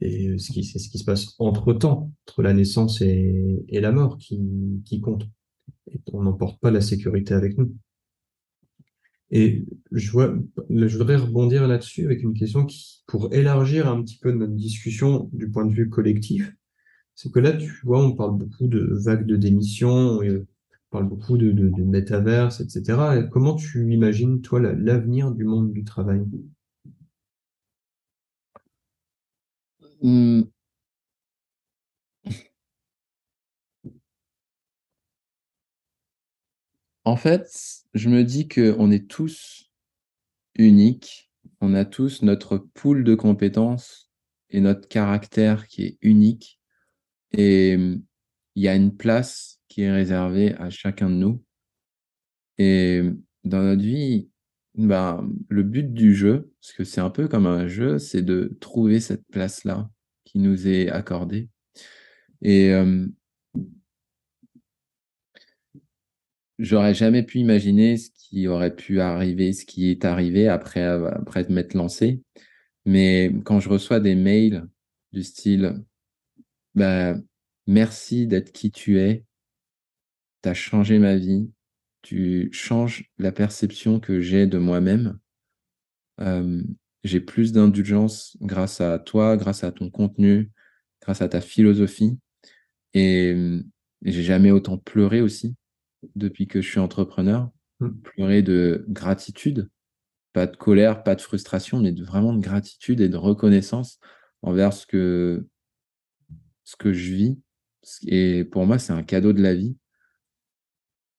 Et euh, ce qui, c'est ce qui se passe entre temps, entre la naissance et, la mort qui, qui compte. On n'emporte pas la sécurité avec nous. Et je vois, je voudrais rebondir là-dessus avec une question qui, pour élargir un petit peu notre discussion du point de vue collectif, c'est que là, tu vois, on parle beaucoup de vagues de démission, parle beaucoup de, de, de métaverse, etc. Comment tu imagines, toi, l'avenir du monde du travail? Mmh. En fait, je me dis qu'on est tous uniques. On a tous notre pool de compétences et notre caractère qui est unique. Et mmh, il y a une place qui est réservée à chacun de nous. Et mmh, dans notre vie, bah, le but du jeu, parce que c'est un peu comme un jeu, c'est de trouver cette place-là qui nous est accordée. Et j'aurais jamais pu imaginer ce qui aurait pu arriver, ce qui est arrivé après, après m'être lancé. Mais quand je reçois des mails du style bah, merci d'être qui tu es, tu as changé ma vie, tu changes la perception que j'ai de moi-même. j'ai plus d'indulgence grâce à toi, grâce à ton contenu, grâce à ta philosophie. Et, j'ai jamais autant pleuré aussi depuis que je suis entrepreneur. Mmh. Pleurer de gratitude, pas de colère, pas de frustration, mais vraiment de gratitude et de reconnaissance envers ce que, ce que je vis. Et pour moi, c'est un cadeau de la vie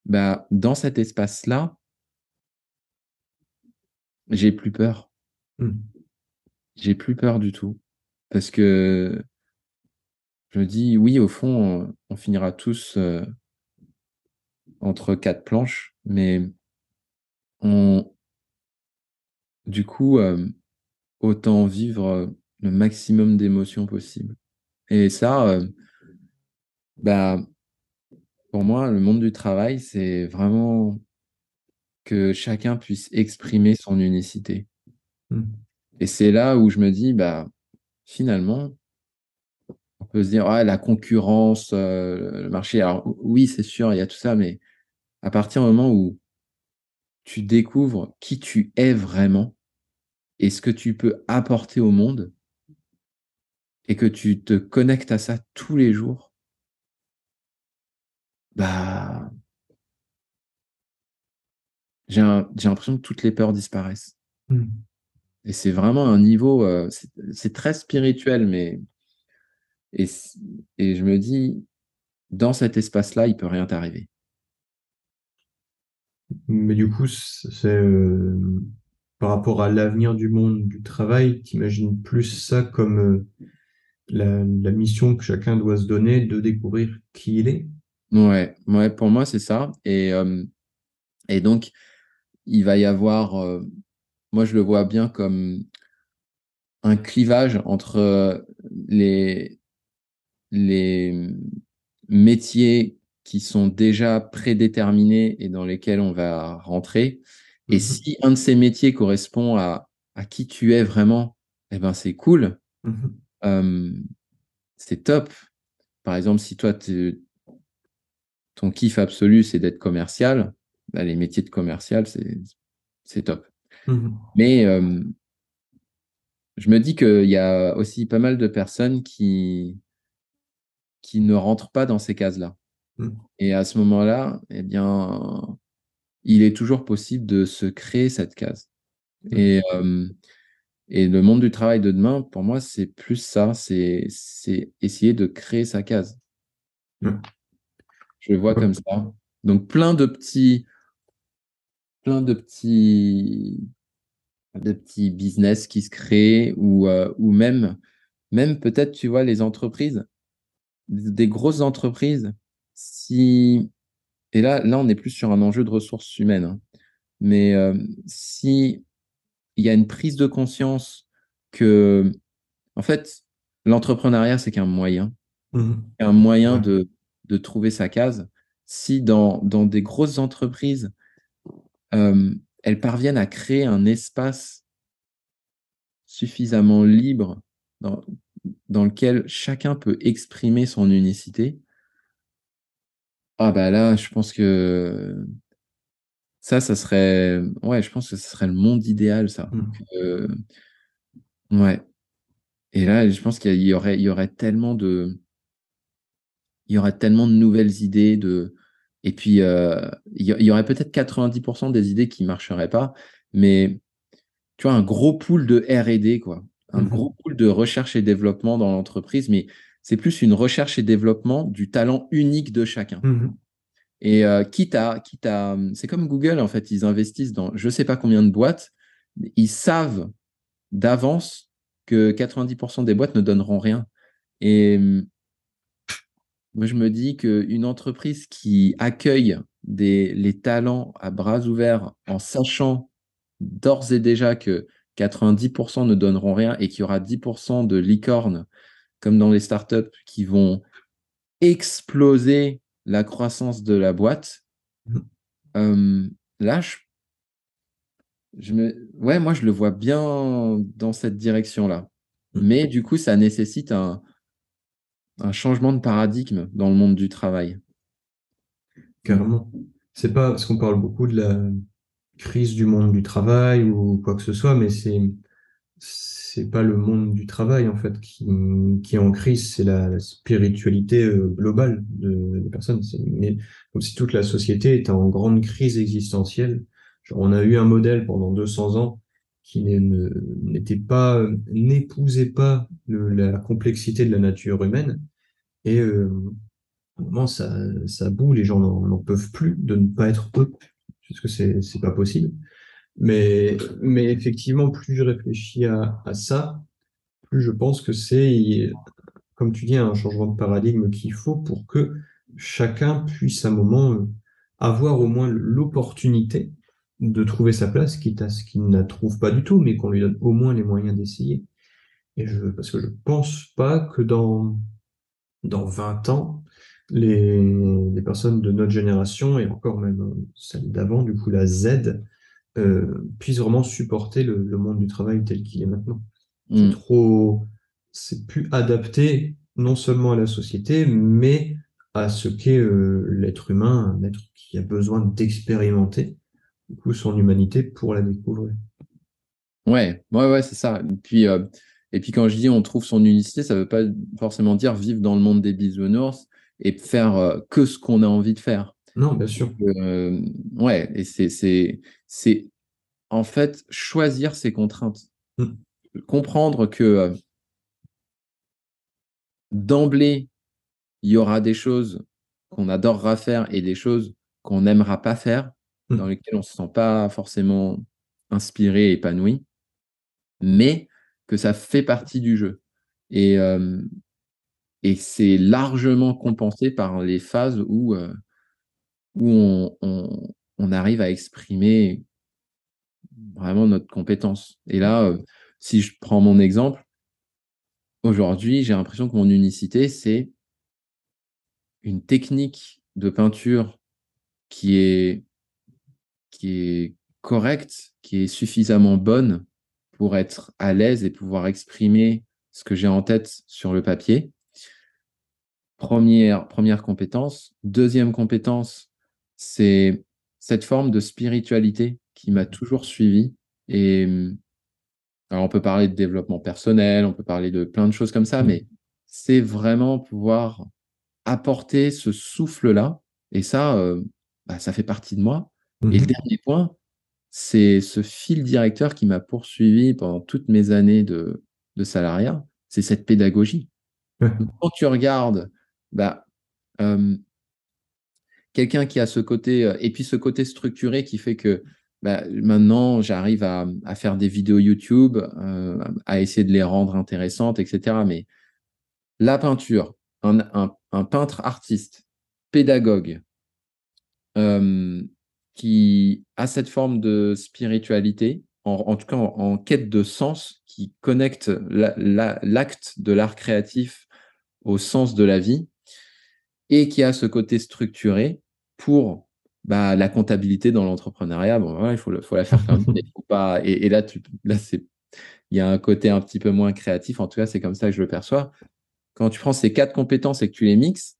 bah, dans cet espace-là, j'ai plus peur. Mmh. J'ai plus peur du tout. Parce que je me dis, oui, au fond, on, finira tous euh, entre quatre planches, mais on, du coup, euh, autant vivre le maximum d'émotions possible. Et ça, euh, bah, pour moi, le monde du travail, c'est vraiment que chacun puisse exprimer son unicité. Mmh. Et c'est là où je me dis, bah, finalement, on peut se dire, ah, la concurrence, euh, le marché. Alors oui, c'est sûr, il y a tout ça, mais à partir du moment où tu découvres qui tu es vraiment et ce que tu peux apporter au monde, et que tu te connectes à ça tous les jours, bah, j'ai l'impression que toutes les peurs disparaissent. Mmh. Et c'est vraiment un niveau, euh, c'est très spirituel, mais et, et, je me dis, dans cet espace-là, il peut rien t'arriver. Mais du coup, c'est euh, par rapport à l'avenir du monde du travail, tu imagines plus ça comme euh, la, la, mission que chacun doit se donner de découvrir qui il est? Ouais, ouais, pour moi, c'est ça. Et, et donc, il va y avoir, moi, je le vois bien comme un clivage entre les, les métiers qui sont déjà prédéterminés et dans lesquels on va rentrer. Et mmh si un de ces métiers correspond à, à qui tu es vraiment, eh ben, c'est cool. Mmh c'est top. Par exemple, si toi, tu ton kiff absolu, c'est d'être commercial, bah, les métiers de commercial, c'est top. Mmh Mais je me dis qu'il y a aussi pas mal de personnes qui, qui ne rentrent pas dans ces cases-là. Mmh. Et à ce moment-là, eh bien, il est toujours possible de se créer cette case. Mmh. Et, et le monde du travail de demain, pour moi, c'est plus ça, c'est essayer de créer sa case. Je le vois comme ça. Donc plein de petits, plein de petits, de petits business qui se créent ou, euh, ou même, même peut-être, tu vois, les entreprises, des grosses entreprises, si, et là, là, on est plus sur un enjeu de ressources humaines, hein. mais euh, si il y a une prise de conscience que, en fait, l'entrepreneuriat, c'est qu'un moyen, mmh un moyen de de trouver sa case, si dans, dans des grosses entreprises, euh, elles parviennent à créer un espace suffisamment libre dans, dans lequel chacun peut exprimer son unicité, ah bah là, je pense que ça, ça serait, ouais, je pense que ce serait le monde idéal, ça. Mmh. ouais. Et là, je pense qu'il y aurait, il y aurait tellement de, il y aurait tellement de nouvelles idées, de, Et puis, euh, il y, aurait peut-être 90% des idées qui ne marcheraient pas, mais tu vois, un gros pool de RD, quoi. Un mhm. gros pool de recherche et développement dans l'entreprise, mais c'est plus une recherche et développement du talent unique de chacun. Mhm. Et euh, quitte à, quitte à, c'est comme Google, en fait, ils investissent dans je ne sais pas combien de boîtes, ils savent d'avance que 90% des boîtes ne donneront rien. Et moi, je me dis qu'une entreprise qui accueille des, les talents à bras ouverts en sachant d'ores et déjà que 90% ne donneront rien et qu'il y aura 10% de licornes, comme dans les startups, qui vont exploser la croissance de la boîte. Mmh. Euh, là, je, me, ouais, moi, je le vois bien dans cette direction-là. Mmh. Mais du coup, ça nécessite un, un changement de paradigme dans le monde du travail. Carrément. C'est pas parce qu'on parle beaucoup de la crise du monde du travail ou quoi que ce soit, mais c'est c'est pas le monde du travail en fait qui, qui est en crise, c'est la, spiritualité euh, globale de, des personnes. C'est comme si toute la société était en grande crise existentielle. Genre, on a eu un modèle pendant 200 ans qui n'était pas, n'épousait pas la complexité de la nature humaine. Et euh, moment, ça, ça boue, les gens n'en peuvent plus de ne pas être eux, parce que c'est, c'est pas possible. Mais, mais effectivement, plus je réfléchis à, à ça, plus je pense que c'est, comme tu dis, un changement de paradigme qu'il faut pour que chacun puisse à un moment euh, avoir au moins l'opportunité de trouver sa place, quitte à ce qu'il ne la trouve pas du tout, mais qu'on lui donne au moins les moyens d'essayer. Et je, parce que je pense pas que dans, dans 20 ans, les, les personnes de notre génération, et encore même celle d'avant, du coup la Z, euh, puissent vraiment supporter le, le, monde du travail tel qu'il est maintenant. C'est hmm. trop, c'est plus adapté non seulement à la société, mais à ce qu'est euh, l'être humain, un être qui a besoin d'expérimenter du coup, son humanité pour la découvrir. Ouais, ouais, ouais, c'est ça. Et puis, euh, et puis quand je dis on trouve son unicité, ça ne veut pas forcément dire vivre dans le monde des bisounours et faire euh, que ce qu'on a envie de faire. Non, bien sûr. Euh, ouais, et c'est, c'est, en fait choisir ses contraintes. Hmm. Comprendre que d'emblée, il y aura des choses qu'on adorera faire et des choses qu'on n'aimera pas faire. Mmh. dans lesquels on ne se sent pas forcément inspiré, épanoui, mais que ça fait partie du jeu. Et, et c'est largement compensé par les phases où, où on, on, arrive à exprimer vraiment notre compétence. Et là, si je prends mon exemple, aujourd'hui, j'ai l'impression que mon unicité, c'est une technique de peinture qui est qui est correcte, qui est suffisamment bonne pour être à l'aise et pouvoir exprimer ce que j'ai en tête sur le papier. Première, première compétence. Deuxième compétence, c'est cette forme de spiritualité qui m'a toujours suivi. Et alors on peut parler de développement personnel, on peut parler de plein de choses comme ça, mmh. mais c'est vraiment pouvoir apporter ce souffle-là. Et ça, euh, bah, ça fait partie de moi. Et le mmh dernier point, c'est ce fil directeur qui m'a poursuivi pendant toutes mes années de, de salariat, c'est cette pédagogie. quand tu regardes, bah, quelqu'un qui a ce côté, et puis ce côté structuré qui fait que bah, maintenant j'arrive à, à, faire des vidéos YouTube, euh, à essayer de les rendre intéressantes, etc. Mais la peinture, un, un, un peintre artiste, pédagogue, qui a cette forme de spiritualité, en, tout cas en, quête de sens, qui connecte l'acte de l'art créatif au sens de la vie, et qui a ce côté structuré pour bah, la comptabilité dans l'entrepreneuriat. Bon, il faut, faut, la faire quand même. pas, et, là, tu, là c'est, il y a un côté un petit peu moins créatif. En tout cas, c'est comme ça que je le perçois. Quand tu prends ces quatre compétences et que tu les mixes,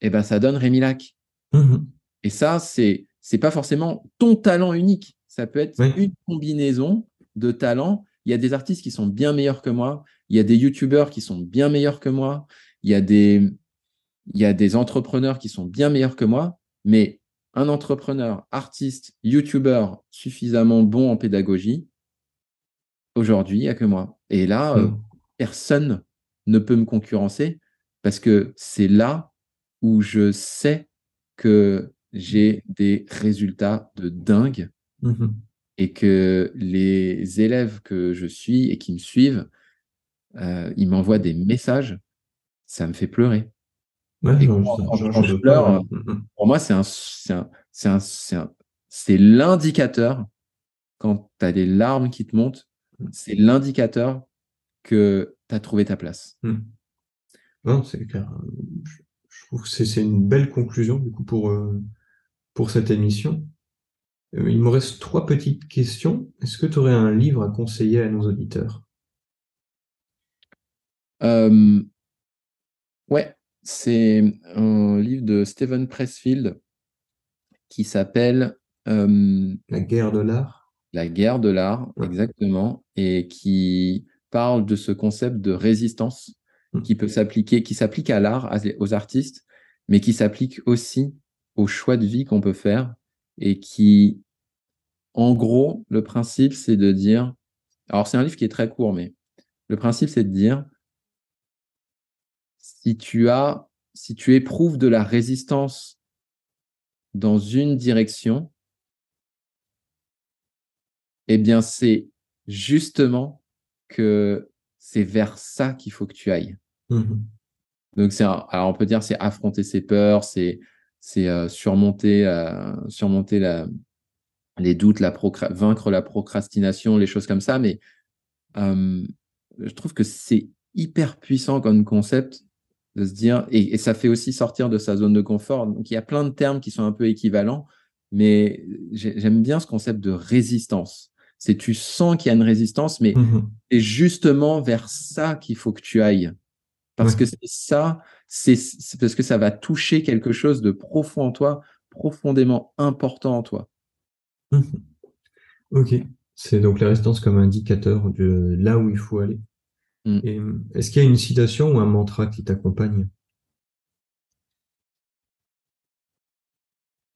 eh ben, ça donne Rémi Lac. Mmh et ça, c'est c'est pas forcément ton talent unique. Ça peut être une combinaison de talents. Il y a des artistes qui sont bien meilleurs que moi. Il y a des youtubeurs qui sont bien meilleurs que moi. Il y a des, il y a des entrepreneurs qui sont bien meilleurs que moi. Mais un entrepreneur, artiste, youtubeur suffisamment bon en pédagogie, aujourd'hui, il n'y a que moi. Et là, euh, Mm. personne ne peut me concurrencer parce que c'est là où je sais que j'ai des résultats de dingue Mhm. et que les élèves que je suis et qui me suivent, euh, ils m'envoient des messages, ça me fait pleurer. Ouais, Et quand- je pleure, ouais. Mhm. Pour moi, c'est un, c'est un- c'est un- c'est un- c'est l'indicateur, quand tu as des larmes qui te montent, c'est l'indicateur que tu as trouvé ta place. Non, c'est clair. Je trouve que c'est une belle conclusion du coup pour, euh, pour cette émission. Euh, il me reste trois petites questions. Est-ce que tu aurais un livre à conseiller à nos auditeurs? Euh, ouais, c'est un livre de Steven Pressfield qui s'appelle La guerre de l'art? La guerre de l'art, Ouais. exactement, et qui parle de ce concept de résistance. Qui peut s'appliquer, qui s'applique à l'art, aux artistes, mais qui s'applique aussi aux choix de vie qu'on peut faire et qui, en gros, le principe, c'est de dire, alors c'est un livre qui est très court, mais le principe, c'est de dire, si tu as, si tu éprouves de la résistance dans une direction, eh bien, c'est justement que c'est vers ça qu'il faut que tu ailles. Mhm. Donc, c'est alors on peut dire c'est affronter ses peurs, c'est c'est euh, surmonter euh, surmonter la, les doutes, la vaincre la procrastination, les choses comme ça. Mais euh, je trouve que c'est hyper puissant comme concept de se dire et, et ça fait aussi sortir de sa zone de confort. Donc, il y a plein de termes qui sont un peu équivalents, mais j'ai- j'aime bien ce concept de résistance. C'est tu sens qu'il y a une résistance, mais Mhm. c'est justement vers ça qu'il faut que tu ailles. Parce Ouais. que c'est ça, c'est parce que ça va toucher quelque chose de profond en toi, profondément important en toi. Mhm. Ok. C'est donc la résistance comme indicateur de là où il faut aller. Mm. Euh, est-ce qu'il y a une citation ou un mantra qui t'accompagne?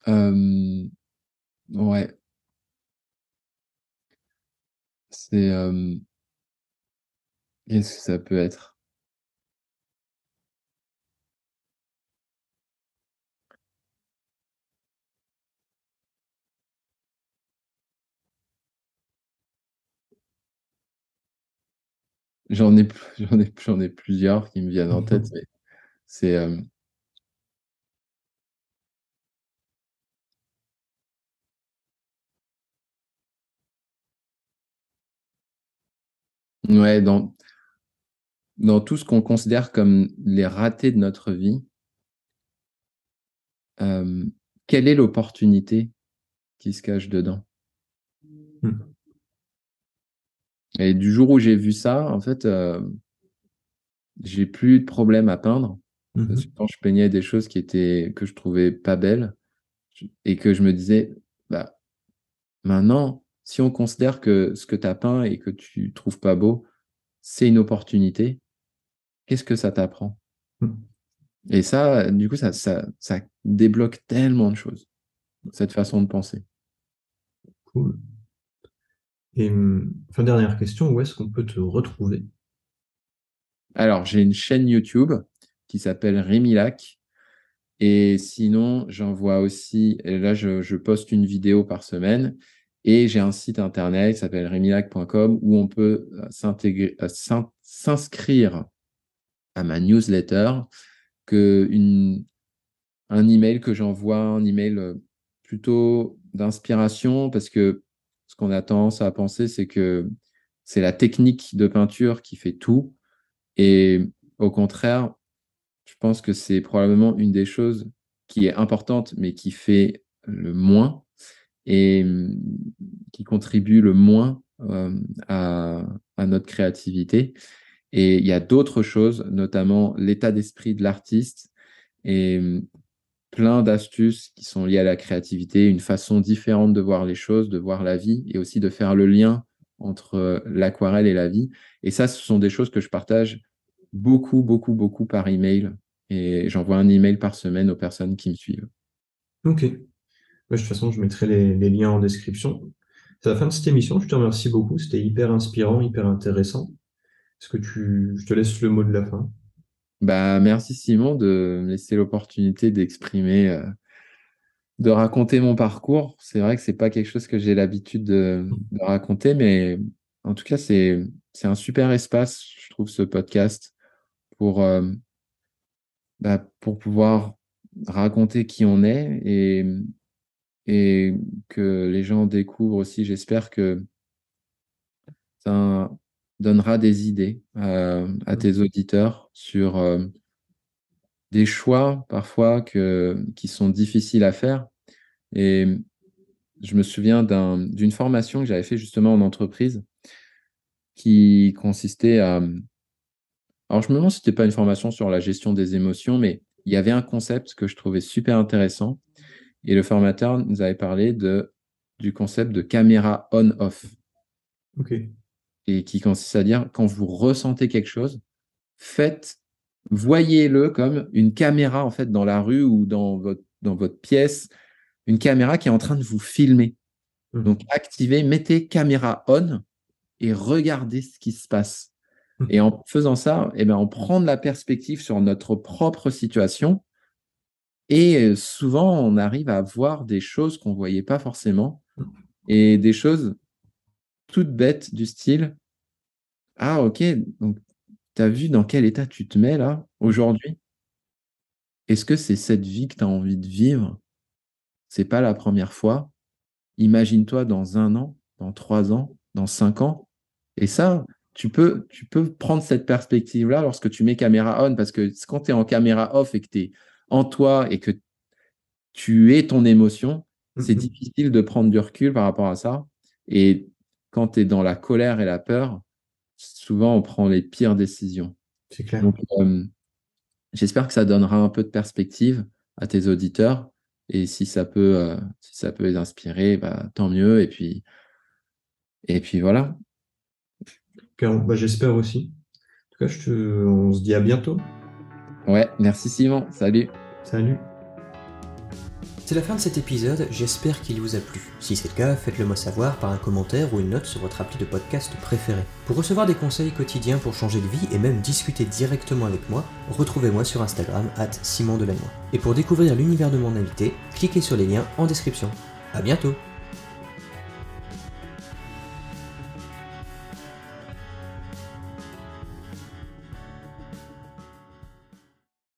Euh, ouais. C'est euh, qu'est-ce que ça peut être? J'en ai, pl- j'en ai, j'en ai plusieurs qui me viennent en tête, mais c'est euh, ouais, dans, dans tout ce qu'on considère comme les ratés de notre vie, euh, quelle est l'opportunité qui se cache dedans? Mm. Et du jour où j'ai vu ça, en fait, euh, j'ai plus de problème à peindre. Parce que quand je peignais des choses qui étaient, que je trouvais pas belles, et que je me disais, bah, maintenant, si on considère que ce que tu as peint et que tu trouves pas beau, c'est une opportunité, qu'est-ce que ça t'apprend? Mm. Et ça, du coup, ça, ça, ça débloque tellement de choses, cette façon de penser. Cool. Et euh, enfin, dernière question, où est-ce qu'on peut te retrouver? Alors, j'ai une chaîne YouTube qui s'appelle Rémi Lac. Et sinon, j'envoie aussi, et là, je, je poste une vidéo par semaine. Et j'ai un site internet qui s'appelle remilac.com où on peut euh, euh, s'in- s'inscrire à ma newsletter, que une, un email que j'envoie, un email euh, plutôt d'inspiration, parce que ce qu'on a tendance à penser, c'est que c'est la technique de peinture qui fait tout. Et au contraire, je pense que c'est probablement une des choses qui est importante, mais qui fait le moins et hum, qui contribue le moins à, à notre créativité. Et il y a d'autres choses, notamment l'état d'esprit de l'artiste et hum, plein d'astuces qui sont liées à la créativité, une façon différente de voir les choses, de voir la vie et aussi de faire le lien entre l'aquarelle et la vie. Et ça, ce sont des choses que je partage beaucoup, beaucoup, beaucoup par email. Et j'envoie un email par semaine aux personnes qui me suivent. Ok. De toute façon, je mettrai les, liens en description. C'est la fin de cette émission. Je te remercie beaucoup. C'était hyper inspirant, hyper intéressant. Est-ce que tu, je te laisse le mot de la fin? Bah, merci Simon de me laisser l'opportunité d'exprimer, euh, de raconter mon parcours. C'est vrai que c'est pas quelque chose que j'ai l'habitude de, raconter, mais en tout cas, c'est, c'est un super espace, je trouve, ce podcast pour, euh, bah, pour pouvoir raconter qui on est et, et que les gens découvrent aussi. J'espère que ça donnera des idées euh, à tes auditeurs sur euh, des choix parfois que, qui sont difficiles à faire. Et je me souviens d'une formation que j'avais fait justement en entreprise qui consistait à... Alors je me demande si ce n'était pas une formation sur la gestion des émotions, mais il y avait un concept que je trouvais super intéressant. Et le formateur nous avait parlé de, du concept de caméra on-off. Ok. Et qui consiste à dire, quand vous ressentez quelque chose, faites, voyez-le comme une caméra, en fait, dans la rue ou dans votre, dans votre pièce, une caméra qui est en train de vous filmer. Mmh. Donc, activez, mettez caméra on et regardez ce qui se passe. Et en faisant ça, eh ben, on prend de la perspective sur notre propre situation. Et souvent, on arrive à voir des choses qu'on ne voyait pas forcément. Et des choses toutes bêtes du style Ah, ok, donc tu as vu dans quel état tu te mets là, aujourd'hui? Est-ce que c'est cette vie que tu as envie de vivre? C'est pas la première fois? Imagine-toi dans un an, dans trois ans, dans cinq ans. Et ça, tu peux, tu peux prendre cette perspective-là lorsque tu mets caméra on, parce que quand tu es en caméra off et que tu es en toi et que tu es ton émotion, c'est mhm. difficile de prendre du recul par rapport à ça. Et quand tu es dans la colère et la peur, souvent on prend les pires décisions. C'est clair. Donc, euh, j'espère que ça donnera un peu de perspective à tes auditeurs. Et si ça peut, euh, si ça peut les inspirer, bah, tant mieux. Et puis, et puis voilà. Bah, j'espère aussi. En tout cas, je te... on se dit à bientôt. Ouais, merci Simon. Salut. Salut. C'est la fin de cet épisode, j'espère qu'il vous a plu. Si c'est le cas, faites-le moi savoir par un commentaire ou une note sur votre appli de podcast préféré. Pour recevoir des conseils quotidiens pour changer de vie et même discuter directement avec moi, retrouvez-moi sur Instagram at Simon Delannoy. Et pour découvrir l'univers de mon invité, cliquez sur les liens en description. A bientôt